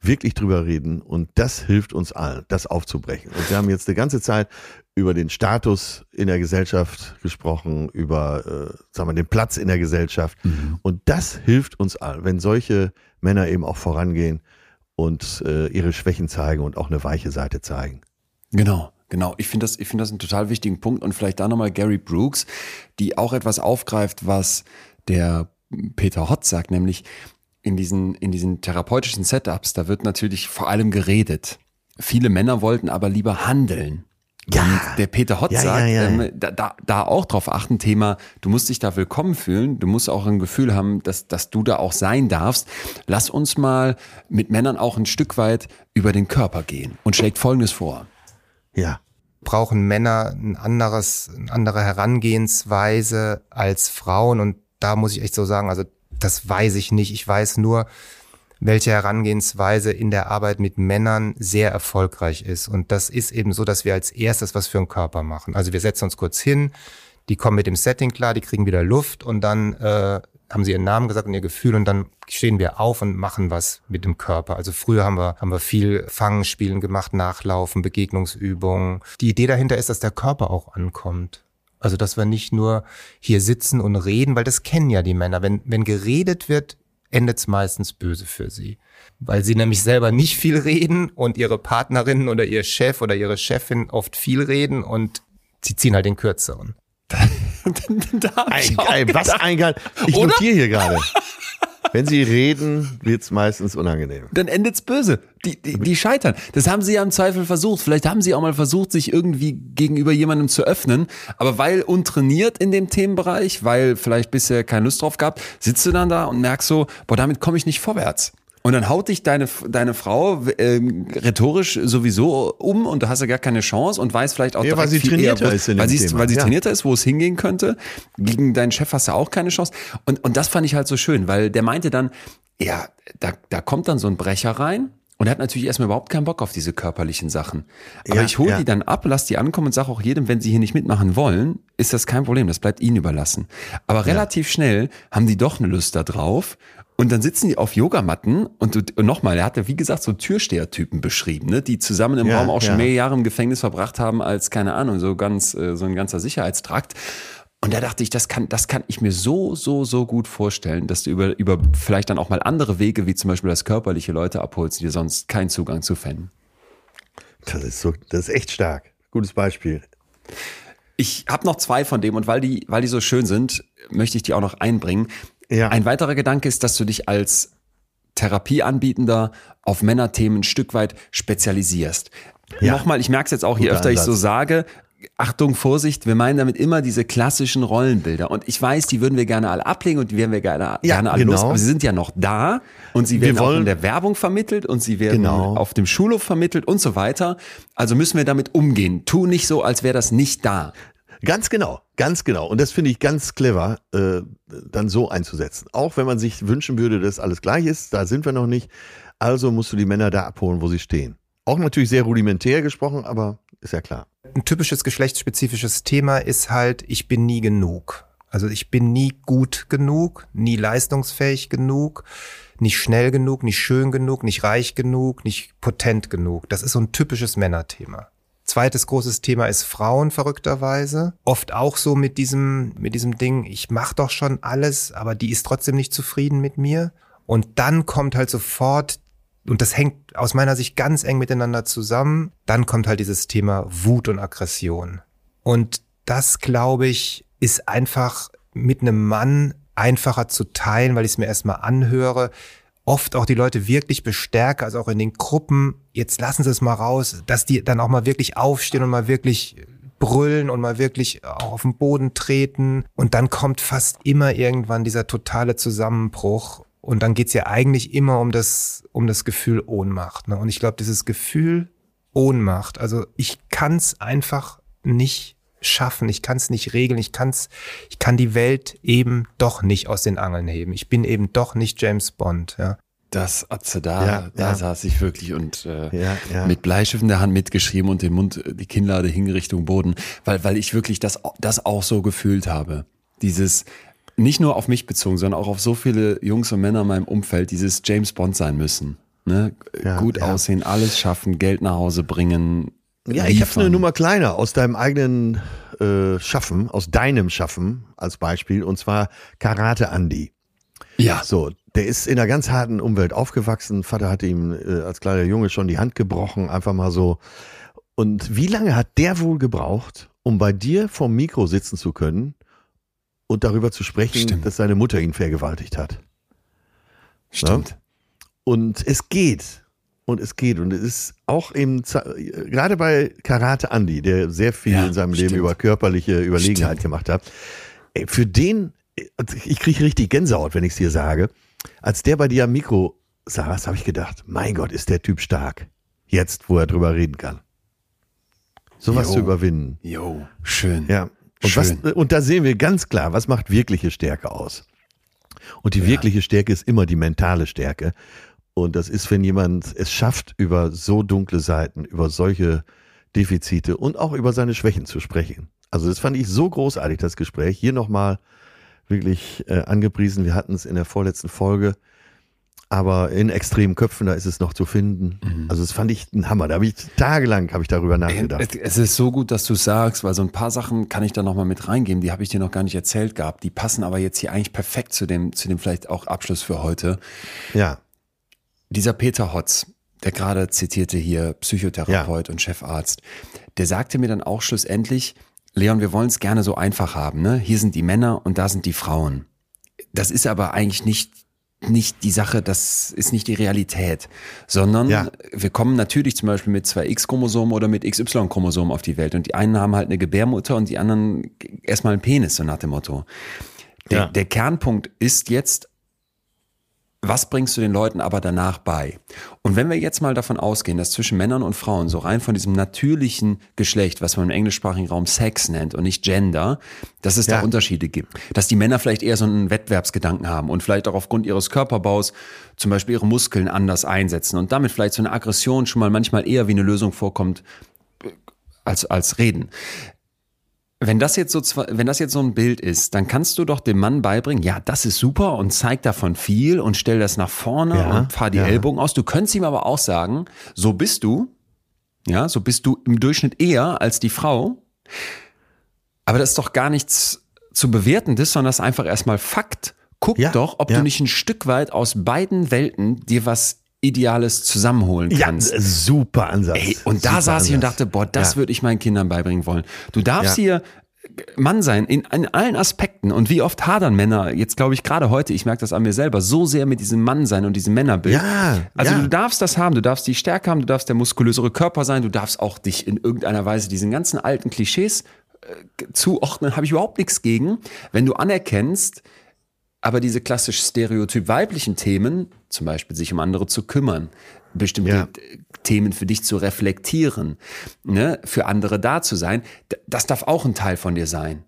wirklich drüber reden und das hilft uns allen, das aufzubrechen. Und wir haben jetzt eine ganze Zeit über den Status in der Gesellschaft gesprochen, über äh, sagen wir, den Platz in der Gesellschaft. Und das hilft uns allen, wenn solche Männer eben auch vorangehen und äh, ihre Schwächen zeigen und auch eine weiche Seite zeigen. Genau, genau. Ich finde das, ich finde das einen total wichtigen Punkt und vielleicht da nochmal Gary Brooks, die auch etwas aufgreift, was der Peter Hott sagt, nämlich in diesen, in diesen therapeutischen Setups, da wird natürlich vor allem geredet. Viele Männer wollten aber lieber handeln. Ja. Und der Peter Hott Ja, sagt, ja, ja. Ähm, da, da, da auch drauf achten, Thema, du musst dich da willkommen fühlen, du musst auch ein Gefühl haben, dass, dass du da auch sein darfst. Lass uns mal mit Männern auch ein Stück weit über den Körper gehen und schlägt Folgendes vor. Ja. brauchen Männer ein anderes, eine andere Herangehensweise als Frauen. Und da muss ich echt so sagen, also das weiß ich nicht. Ich weiß nur, welche Herangehensweise in der Arbeit mit Männern sehr erfolgreich ist. Und das ist eben so, dass wir als erstes was für einen Körper machen. Also wir setzen uns kurz hin, die kommen mit dem Setting klar, die kriegen wieder Luft und dann äh, haben sie ihren Namen gesagt und ihr Gefühl und dann stehen wir auf und machen was mit dem Körper. Also früher haben wir, haben wir viel Fangenspielen gemacht, Nachlaufen, Begegnungsübungen. Die Idee dahinter ist, dass der Körper auch ankommt. Also, dass wir nicht nur hier sitzen und reden, weil das kennen ja die Männer. Wenn, wenn geredet wird, endet es meistens böse für sie. Weil sie nämlich selber nicht viel reden und ihre Partnerin oder ihr Chef oder ihre Chefin oft viel reden und sie ziehen halt den kürzeren. da Ein, auch ein, was ein geil. Ich Oder? notiere hier gerade. Wenn sie reden, wird's meistens unangenehm. Dann endet's böse. Die, die, die scheitern. Das haben sie ja im Zweifel versucht. Vielleicht haben sie auch mal versucht, sich irgendwie gegenüber jemandem zu öffnen. Aber weil untrainiert in dem Themenbereich, weil vielleicht bisher keine Lust drauf gehabt, sitzt du dann da und merkst so, boah, damit komme ich nicht vorwärts. Und dann haut dich deine, deine Frau ähm, rhetorisch sowieso um und du hast ja gar keine Chance und weiß vielleicht auch Ja, weil sie viel trainierter eher, ist in weil sie, Thema, weil sie ja. trainierter ist, wo es hingehen könnte. Gegen deinen Chef hast du auch keine Chance. Und, und das fand ich halt so schön, weil der meinte dann, ja, da, da kommt dann so ein Brecher rein und er hat natürlich erstmal überhaupt keinen Bock auf diese körperlichen Sachen. Aber Ja, ich hole ja. die dann ab, lass die ankommen und sage auch jedem, wenn sie hier nicht mitmachen wollen, ist das kein Problem, das bleibt ihnen überlassen. Aber relativ schnell haben die doch eine Lust da drauf und dann sitzen die auf Yogamatten und, und nochmal, er hat ja wie gesagt so Türstehertypen beschrieben, ne, die zusammen im Ja, Raum auch schon ja. mehr Jahre im Gefängnis verbracht haben als, keine Ahnung, so ganz, äh, so ein ganzer Sicherheitstrakt. Und da dachte ich, das kann, das kann ich mir so, so, so gut vorstellen, dass du über, über vielleicht dann auch mal andere Wege, wie zum Beispiel das körperliche Leute abholst, die dir sonst keinen Zugang zu fänden. Das ist so, das ist echt stark. Gutes Beispiel. Ich habe noch zwei von dem und weil die, weil die so schön sind, möchte ich die auch noch einbringen. Ja. Ein weiterer Gedanke ist, dass du dich als Therapieanbietender auf Männerthemen ein Stück weit spezialisierst. Ja. Nochmal, ich merke es jetzt auch, je Guter öfter ich so Ansatz. sage, Achtung, Vorsicht, wir meinen damit immer diese klassischen Rollenbilder. Und ich weiß, die würden wir gerne alle ablegen und die wären wir gerne, gerne alle genau. los. Aber sie sind ja noch da und sie Wir werden auch in der Werbung vermittelt und sie werden Genau. auf dem Schulhof vermittelt und so weiter. Also müssen wir damit umgehen. Tu nicht so, als wäre das nicht da. Ganz genau, ganz genau. Und das finde ich ganz clever, äh, dann so einzusetzen. Auch wenn man sich wünschen würde, dass alles gleich ist, da sind wir noch nicht. Also musst du die Männer da abholen, wo sie stehen. Auch natürlich sehr rudimentär gesprochen, aber ist ja klar. Ein typisches geschlechtsspezifisches Thema ist halt, ich bin nie genug. Also ich bin nie gut genug, nie leistungsfähig genug, nicht schnell genug, nicht schön genug, nicht reich genug, nicht potent genug. Das ist so ein typisches Männerthema. Zweites großes Thema ist Frauen verrückterweise. Oft auch so mit diesem, mit diesem Ding, ich mach doch schon alles, aber die ist trotzdem nicht zufrieden mit mir. Und dann kommt halt sofort, und das hängt aus meiner Sicht ganz eng miteinander zusammen, dann kommt halt dieses Thema Wut und Aggression. Und das, glaube ich, ist einfach mit einem Mann einfacher zu teilen, weil ich es mir erstmal anhöre. Oft auch die Leute wirklich bestärke, also auch in den Gruppen, jetzt lassen Sie es mal raus, dass die dann auch mal wirklich aufstehen und mal wirklich brüllen und mal wirklich auch auf den Boden treten. Und dann kommt fast immer irgendwann dieser totale Zusammenbruch. Und dann geht's ja eigentlich immer um das, um das Gefühl Ohnmacht. Ne? Und ich glaube, dieses Gefühl Ohnmacht, also ich kann's einfach nicht schaffen, ich kann es nicht regeln, ich kann's, ich kann die Welt eben doch nicht aus den Angeln heben. Ich bin eben doch nicht James Bond. Ja. Das Atze da, Ja, da ja. saß ich wirklich und äh, Ja, ja. mit Bleistift in der Hand mitgeschrieben und den Mund, die Kinnlade hing Richtung Boden, weil, weil ich wirklich das, das auch so gefühlt habe. Dieses, nicht nur auf mich bezogen, sondern auch auf so viele Jungs und Männer in meinem Umfeld, dieses James Bond sein müssen. Ne? Ja, Gut ja. aussehen, alles schaffen, Geld nach Hause bringen. Ja, ich habe eine Nummer kleiner aus deinem eigenen äh, Schaffen, aus deinem Schaffen als Beispiel, und zwar Karate Andy. Ja, So, der ist in einer ganz harten Umwelt aufgewachsen. Vater hat ihm äh, als kleiner Junge schon die Hand gebrochen, einfach mal so. Und wie lange hat der wohl gebraucht, um bei dir vom Mikro sitzen zu können und darüber zu sprechen, Stimmt. dass seine Mutter ihn vergewaltigt hat? stimmt. Und es geht. Und es geht. Und es ist auch im, Ze- gerade bei Karate Andy, der sehr viel Ja, in seinem Leben stimmt. über körperliche Überlegenheit Stimmt. gemacht hat. Für den, ich kriege richtig Gänsehaut, wenn ich es dir sage. Als der bei dir am Mikro saß, habe ich gedacht, mein Gott, ist der Typ stark. Jetzt, wo er drüber reden kann. Sowas zu überwinden. Jo, schön. Ja. Und, was, Schön. und da sehen wir ganz klar, was macht wirkliche Stärke aus. Und die wirkliche Stärke ist immer die mentale Stärke. Und das ist, wenn jemand es schafft, über so dunkle Seiten, über solche Defizite und auch über seine Schwächen zu sprechen. Also das fand ich so großartig, das Gespräch. Hier nochmal wirklich äh, angepriesen. Wir hatten es in der vorletzten Folge. Aber in extremen Köpfen, da ist es noch zu finden. Mhm. Also das fand ich ein Hammer. Da habe ich tagelang habe ich darüber nachgedacht. Es ist so gut, dass du sagst, weil so ein paar Sachen kann ich da noch mal mit reingeben, die habe ich dir noch gar nicht erzählt gehabt. Die passen aber jetzt hier eigentlich perfekt zu dem, zu dem vielleicht auch Abschluss für heute. Ja, Dieser Peter Hotz, der gerade zitierte hier, Psychotherapeut und Chefarzt, der sagte mir dann auch schlussendlich, Leon, wir wollen es gerne so einfach haben, ne? Hier sind die Männer und da sind die Frauen. Das ist aber eigentlich nicht nicht die Sache, das ist nicht die Realität, sondern Ja. wir kommen natürlich zum Beispiel mit zwei X-Chromosomen oder mit XY-Chromosomen auf die Welt und die einen haben halt eine Gebärmutter und die anderen erstmal einen Penis, so nach dem Motto. Der, Ja. der Kernpunkt ist jetzt, was bringst du den Leuten aber danach bei? Und wenn wir jetzt mal davon ausgehen, dass zwischen Männern und Frauen so rein von diesem natürlichen Geschlecht, was man im englischsprachigen Raum Sex nennt und nicht Gender, dass es Ja. da Unterschiede gibt. Dass die Männer vielleicht eher so einen Wettbewerbsgedanken haben und vielleicht auch aufgrund ihres Körperbaus zum Beispiel ihre Muskeln anders einsetzen und damit vielleicht so eine Aggression schon mal manchmal eher wie eine Lösung vorkommt äh, als, als reden. Wenn das jetzt so, wenn das jetzt so ein Bild ist, dann kannst du doch dem Mann beibringen, ja, das ist super und zeig davon viel und stell das nach vorne Ja, und fahr die ja. Ellbogen aus. Du könntest ihm aber auch sagen, so bist du, ja, so bist du im Durchschnitt eher als die Frau. Aber das ist doch gar nichts zu bewertendes, sondern das ist einfach erstmal Fakt. Guck Ja, doch, ob du nicht ein Stück weit aus beiden Welten dir was Ideales zusammenholen ja kannst. super Ansatz. Ey, und da Super saß ich und Ansatz. dachte, boah, das Ja. würde ich meinen Kindern beibringen wollen. Du darfst Ja. hier Mann sein in, in allen Aspekten. Und wie oft hadern Männer, jetzt glaube ich gerade heute, ich merke das an mir selber, so sehr mit diesem Mann sein und diesem Männerbild. Ja, Also ja. du darfst das haben, du darfst die Stärke haben, du darfst der muskulösere Körper sein, du darfst auch dich in irgendeiner Weise diesen ganzen alten Klischees äh, zuordnen, habe ich überhaupt nichts gegen. Wenn du anerkennst, aber diese klassisch stereotyp weiblichen Themen, zum Beispiel sich um andere zu kümmern, bestimmte Ja. Themen für dich zu reflektieren, ne, für andere da zu sein, das darf auch ein Teil von dir sein.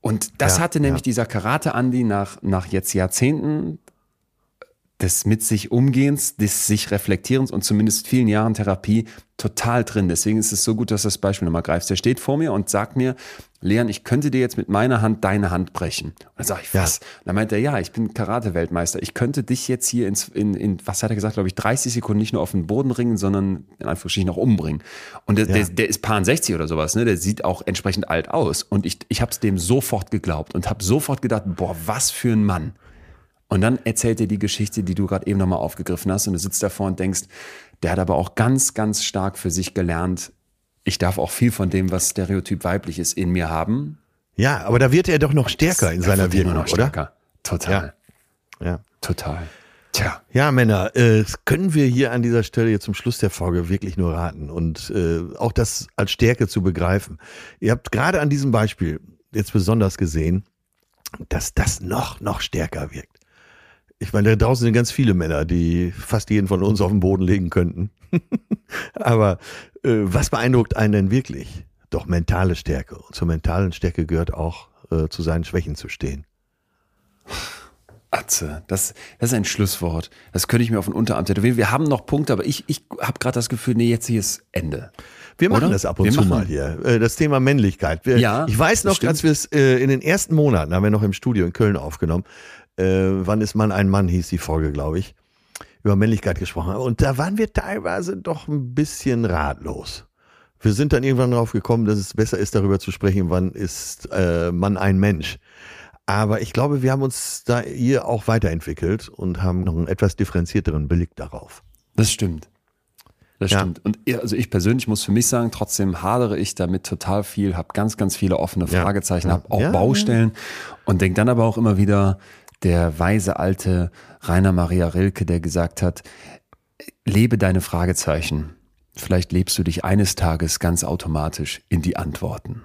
Und das Ja, hatte nämlich ja. dieser Karate-Andi nach, nach jetzt Jahrzehnten des mit sich Umgehens, des sich Reflektierens und zumindest vielen Jahren Therapie total drin. Deswegen ist es so gut, dass du das Beispiel nochmal greifst. Der steht vor mir und sagt mir, Leon, ich könnte dir jetzt mit meiner Hand deine Hand brechen. Und dann sage ich, was? Ja. dann meint er, ja, ich bin Karate-Weltmeister. Ich könnte dich jetzt hier ins, in, in, was hat er gesagt, glaube ich, 30 Sekunden nicht nur auf den Boden ringen, sondern in Anführungsstrichen auch umbringen. Und der, ja. der, der ist Paar 60 oder sowas, ne? Der sieht auch entsprechend alt aus. Und ich, ich habe es dem sofort geglaubt und habe sofort gedacht, boah, was für ein Mann. Und dann erzählt er die Geschichte, die du gerade eben nochmal aufgegriffen hast und du sitzt davor und denkst, der hat aber auch ganz, ganz stark für sich gelernt, ich darf auch viel von dem, was stereotyp weiblich ist, in mir haben. Ja, aber da wird er doch noch stärker in seiner Wirkung, noch stärker. oder? Total. Ja. ja. Total. Tja. Ja, Männer, äh, können wir hier an dieser Stelle jetzt zum Schluss der Folge wirklich nur raten und äh, auch das als Stärke zu begreifen. Ihr habt gerade an diesem Beispiel jetzt besonders gesehen, dass das noch, noch stärker wirkt ich meine, da draußen sind ganz viele Männer, die fast jeden von uns auf den Boden legen könnten. Aber äh, was beeindruckt einen denn wirklich? Doch mentale Stärke. Und zur mentalen Stärke gehört auch, äh, zu seinen Schwächen zu stehen. Atze, das, das ist ein Schlusswort. Das könnte ich mir auf den Unterarm tätowieren. Wir haben noch Punkte, aber ich, ich habe gerade das Gefühl, nee, jetzt hier ist Ende. Wir machen Oder? das ab und wir zu mal hier. Äh, das Thema Männlichkeit. Wir, ja, ich weiß noch, als wir es äh, in den ersten Monaten haben wir noch im Studio in Köln aufgenommen äh, Wann ist man ein Mann, hieß die Folge, glaube ich, über Männlichkeit gesprochen haben. Und da waren wir teilweise doch ein bisschen ratlos. Wir sind dann irgendwann darauf gekommen, dass es besser ist, darüber zu sprechen, wann ist äh, man ein Mensch. Aber ich glaube, wir haben uns da hier auch weiterentwickelt und haben noch einen etwas differenzierteren Blick darauf. Das stimmt. Das ja. stimmt. Und also ich persönlich muss für mich sagen, trotzdem hadere ich damit total viel, habe ganz, ganz viele offene Fragezeichen, ja. habe auch ja, Baustellen und denke dann aber auch immer wieder, der weise alte Rainer Maria Rilke, der gesagt hat, lebe deine Fragezeichen. Vielleicht lebst du dich eines Tages ganz automatisch in die Antworten.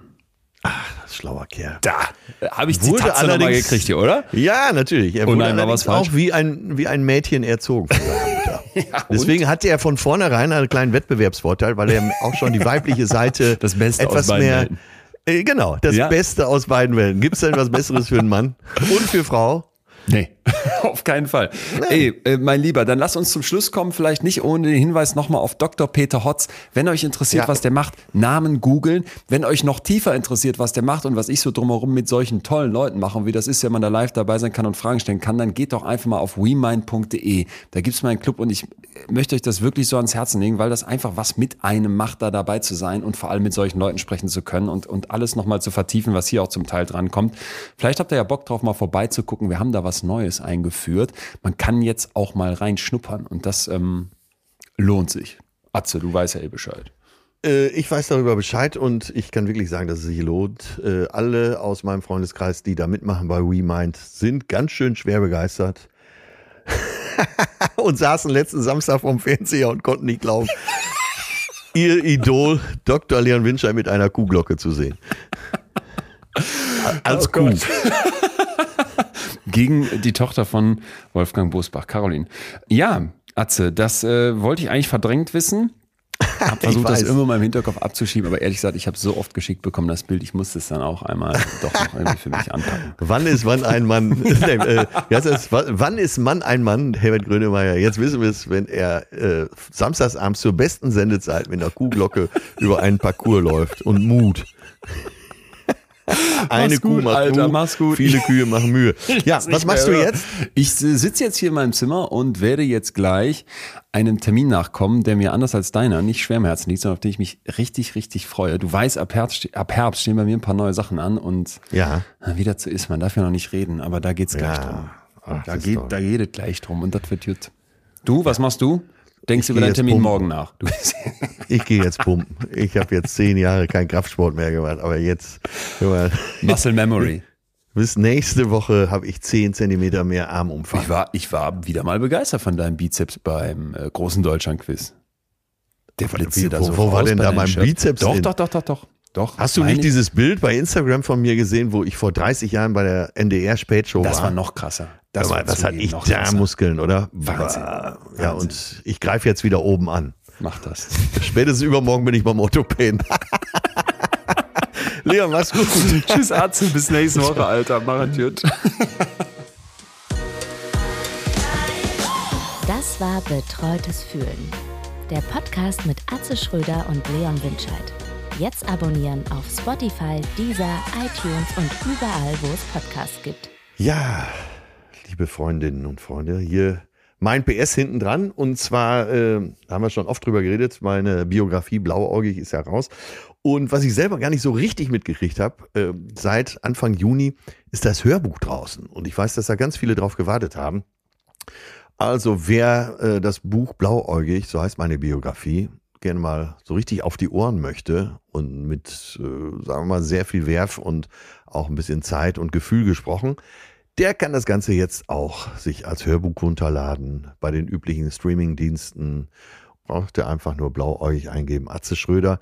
Ach, schlauer Kerl. Da habe ich die Tatze nochmal gekriegt hier, oder? Ja, natürlich. Er wurde nein, was auch wie ein, wie ein Mädchen erzogen ja, Deswegen hatte er von vornherein einen kleinen Wettbewerbsvorteil, weil er auch schon die weibliche Seite das Beste etwas mehr... Welten. Äh, genau, das ja. Beste aus beiden Welten. Gibt es denn was Besseres für einen Mann und für Frau? Nee, auf keinen Fall. Ey, äh, mein Lieber, dann lass uns zum Schluss kommen, vielleicht nicht ohne den Hinweis nochmal auf Dr. Peter Hotz. Wenn euch interessiert, ja. was der macht, Namen googeln. Wenn euch noch tiefer interessiert, was der macht und was ich so drumherum mit solchen tollen Leuten mache und wie das ist, wenn man da live dabei sein kann und Fragen stellen kann, dann geht doch einfach mal auf wemind.de. Da gibt's meinen Club und ich möchte euch das wirklich so ans Herzen legen, weil das einfach was mit einem macht, da dabei zu sein und vor allem mit solchen Leuten sprechen zu können und, und alles nochmal zu vertiefen, was hier auch zum Teil dran kommt. Vielleicht habt ihr ja Bock drauf, mal vorbeizugucken. Wir haben da was was Neues eingeführt. Man kann jetzt auch mal reinschnuppern und das ähm, lohnt sich. Atze, du weißt ja eh Bescheid. Äh, ich weiß darüber Bescheid und ich kann wirklich sagen, dass es sich lohnt. Äh, alle aus meinem Freundeskreis, die da mitmachen bei WeMind, sind ganz schön schwer begeistert und saßen letzten Samstag vorm Fernseher und konnten nicht glauben, ihr Idol Dr. Leon Winscheid mit einer Kuhglocke zu sehen. Als oh Kuh gegen die Tochter von Wolfgang Bosbach, Caroline. Ja, Atze, das äh, wollte ich eigentlich verdrängt wissen. Hab versucht, das immer mal im Hinterkopf abzuschieben, aber ehrlich gesagt, ich habe so oft geschickt bekommen, das Bild, ich musste es dann auch einmal doch noch irgendwie für mich anpacken. Wann ist wann ein Mann, äh, das, wann ist Mann ein Mann, Herbert Grönemeyer? Jetzt wissen wir es, wenn er äh, samstagsabends zur besten Sendezeit mit einer Kuhglocke über einen Parcours läuft und Mut. Eine Kuh macht Alter, mach's gut. Viele Kühe machen Mühe. Ja, was machst du jetzt? Ich sitze jetzt hier in meinem Zimmer und werde jetzt gleich einem Termin nachkommen, der mir anders als deiner nicht schwer im Herzen liegt, sondern auf den ich mich richtig, richtig freue. Du weißt, ab Herbst, ab Herbst stehen bei mir ein paar neue Sachen an und ja. wie dazu ist, man darf ja noch nicht reden, aber da geht's gleich ja. drum. Ach, da, geht, da geht es gleich drum und das wird gut. Du, was machst du? Denkst du über deinen Termin pumpen. morgen nach? ich gehe jetzt pumpen. Ich habe jetzt zehn Jahre keinen Kraftsport mehr gemacht, aber jetzt. Mal, Muscle Memory. Bis nächste Woche habe ich zehn Zentimeter mehr Armumfang. Ich war, ich war wieder mal begeistert von deinem Bizeps beim äh, großen Deutschland-Quiz. Der blitzte da so Wo war denn da mein Bizeps? Doch, doch, doch, doch, doch. Doch, Hast du nicht dieses Bild bei Instagram von mir gesehen, wo ich vor 30 Jahren bei der NDR Spätshow war? Das war noch krasser. Das war, was hatte ich da krasser. Muskeln, oder? Wahnsinn. Ja, Wahnsinn. und ich greife jetzt wieder oben an. Mach das. Spätestens übermorgen bin ich beim Orthopäden. Leon, mach's gut. Tschüss, Arzt. Bis nächste Woche, Alter. Mach gut. Das war Betreutes Fühlen. Der Podcast mit Atze Schröder und Leon Winscheid. Jetzt abonnieren auf Spotify, Deezer, iTunes und überall, wo es Podcasts gibt. Ja, liebe Freundinnen und Freunde, hier mein PS hinten dran. Und zwar äh, haben wir schon oft drüber geredet, meine Biografie Blauäugig ist ja raus. Und was ich selber gar nicht so richtig mitgekriegt habe, äh, seit Anfang Juni ist das Hörbuch draußen. Und ich weiß, dass da ganz viele drauf gewartet haben. Also wer äh, das Buch Blauäugig, so heißt meine Biografie, gerne mal so richtig auf die Ohren möchte und mit, äh, sagen wir mal, sehr viel Werf und auch ein bisschen Zeit und Gefühl gesprochen, der kann das Ganze jetzt auch sich als Hörbuch runterladen bei den üblichen Streaming-Diensten. Braucht ihr einfach nur blauäugig eingeben, Atze Schröder.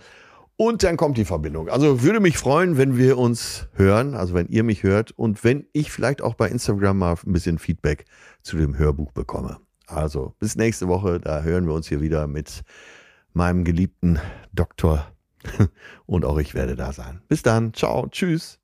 Und dann kommt die Verbindung. Also würde mich freuen, wenn wir uns hören, also wenn ihr mich hört und wenn ich vielleicht auch bei Instagram mal ein bisschen Feedback zu dem Hörbuch bekomme. Also bis nächste Woche, da hören wir uns hier wieder mit meinem geliebten Doktor und auch ich werde da sein. Bis dann, ciao, tschüss.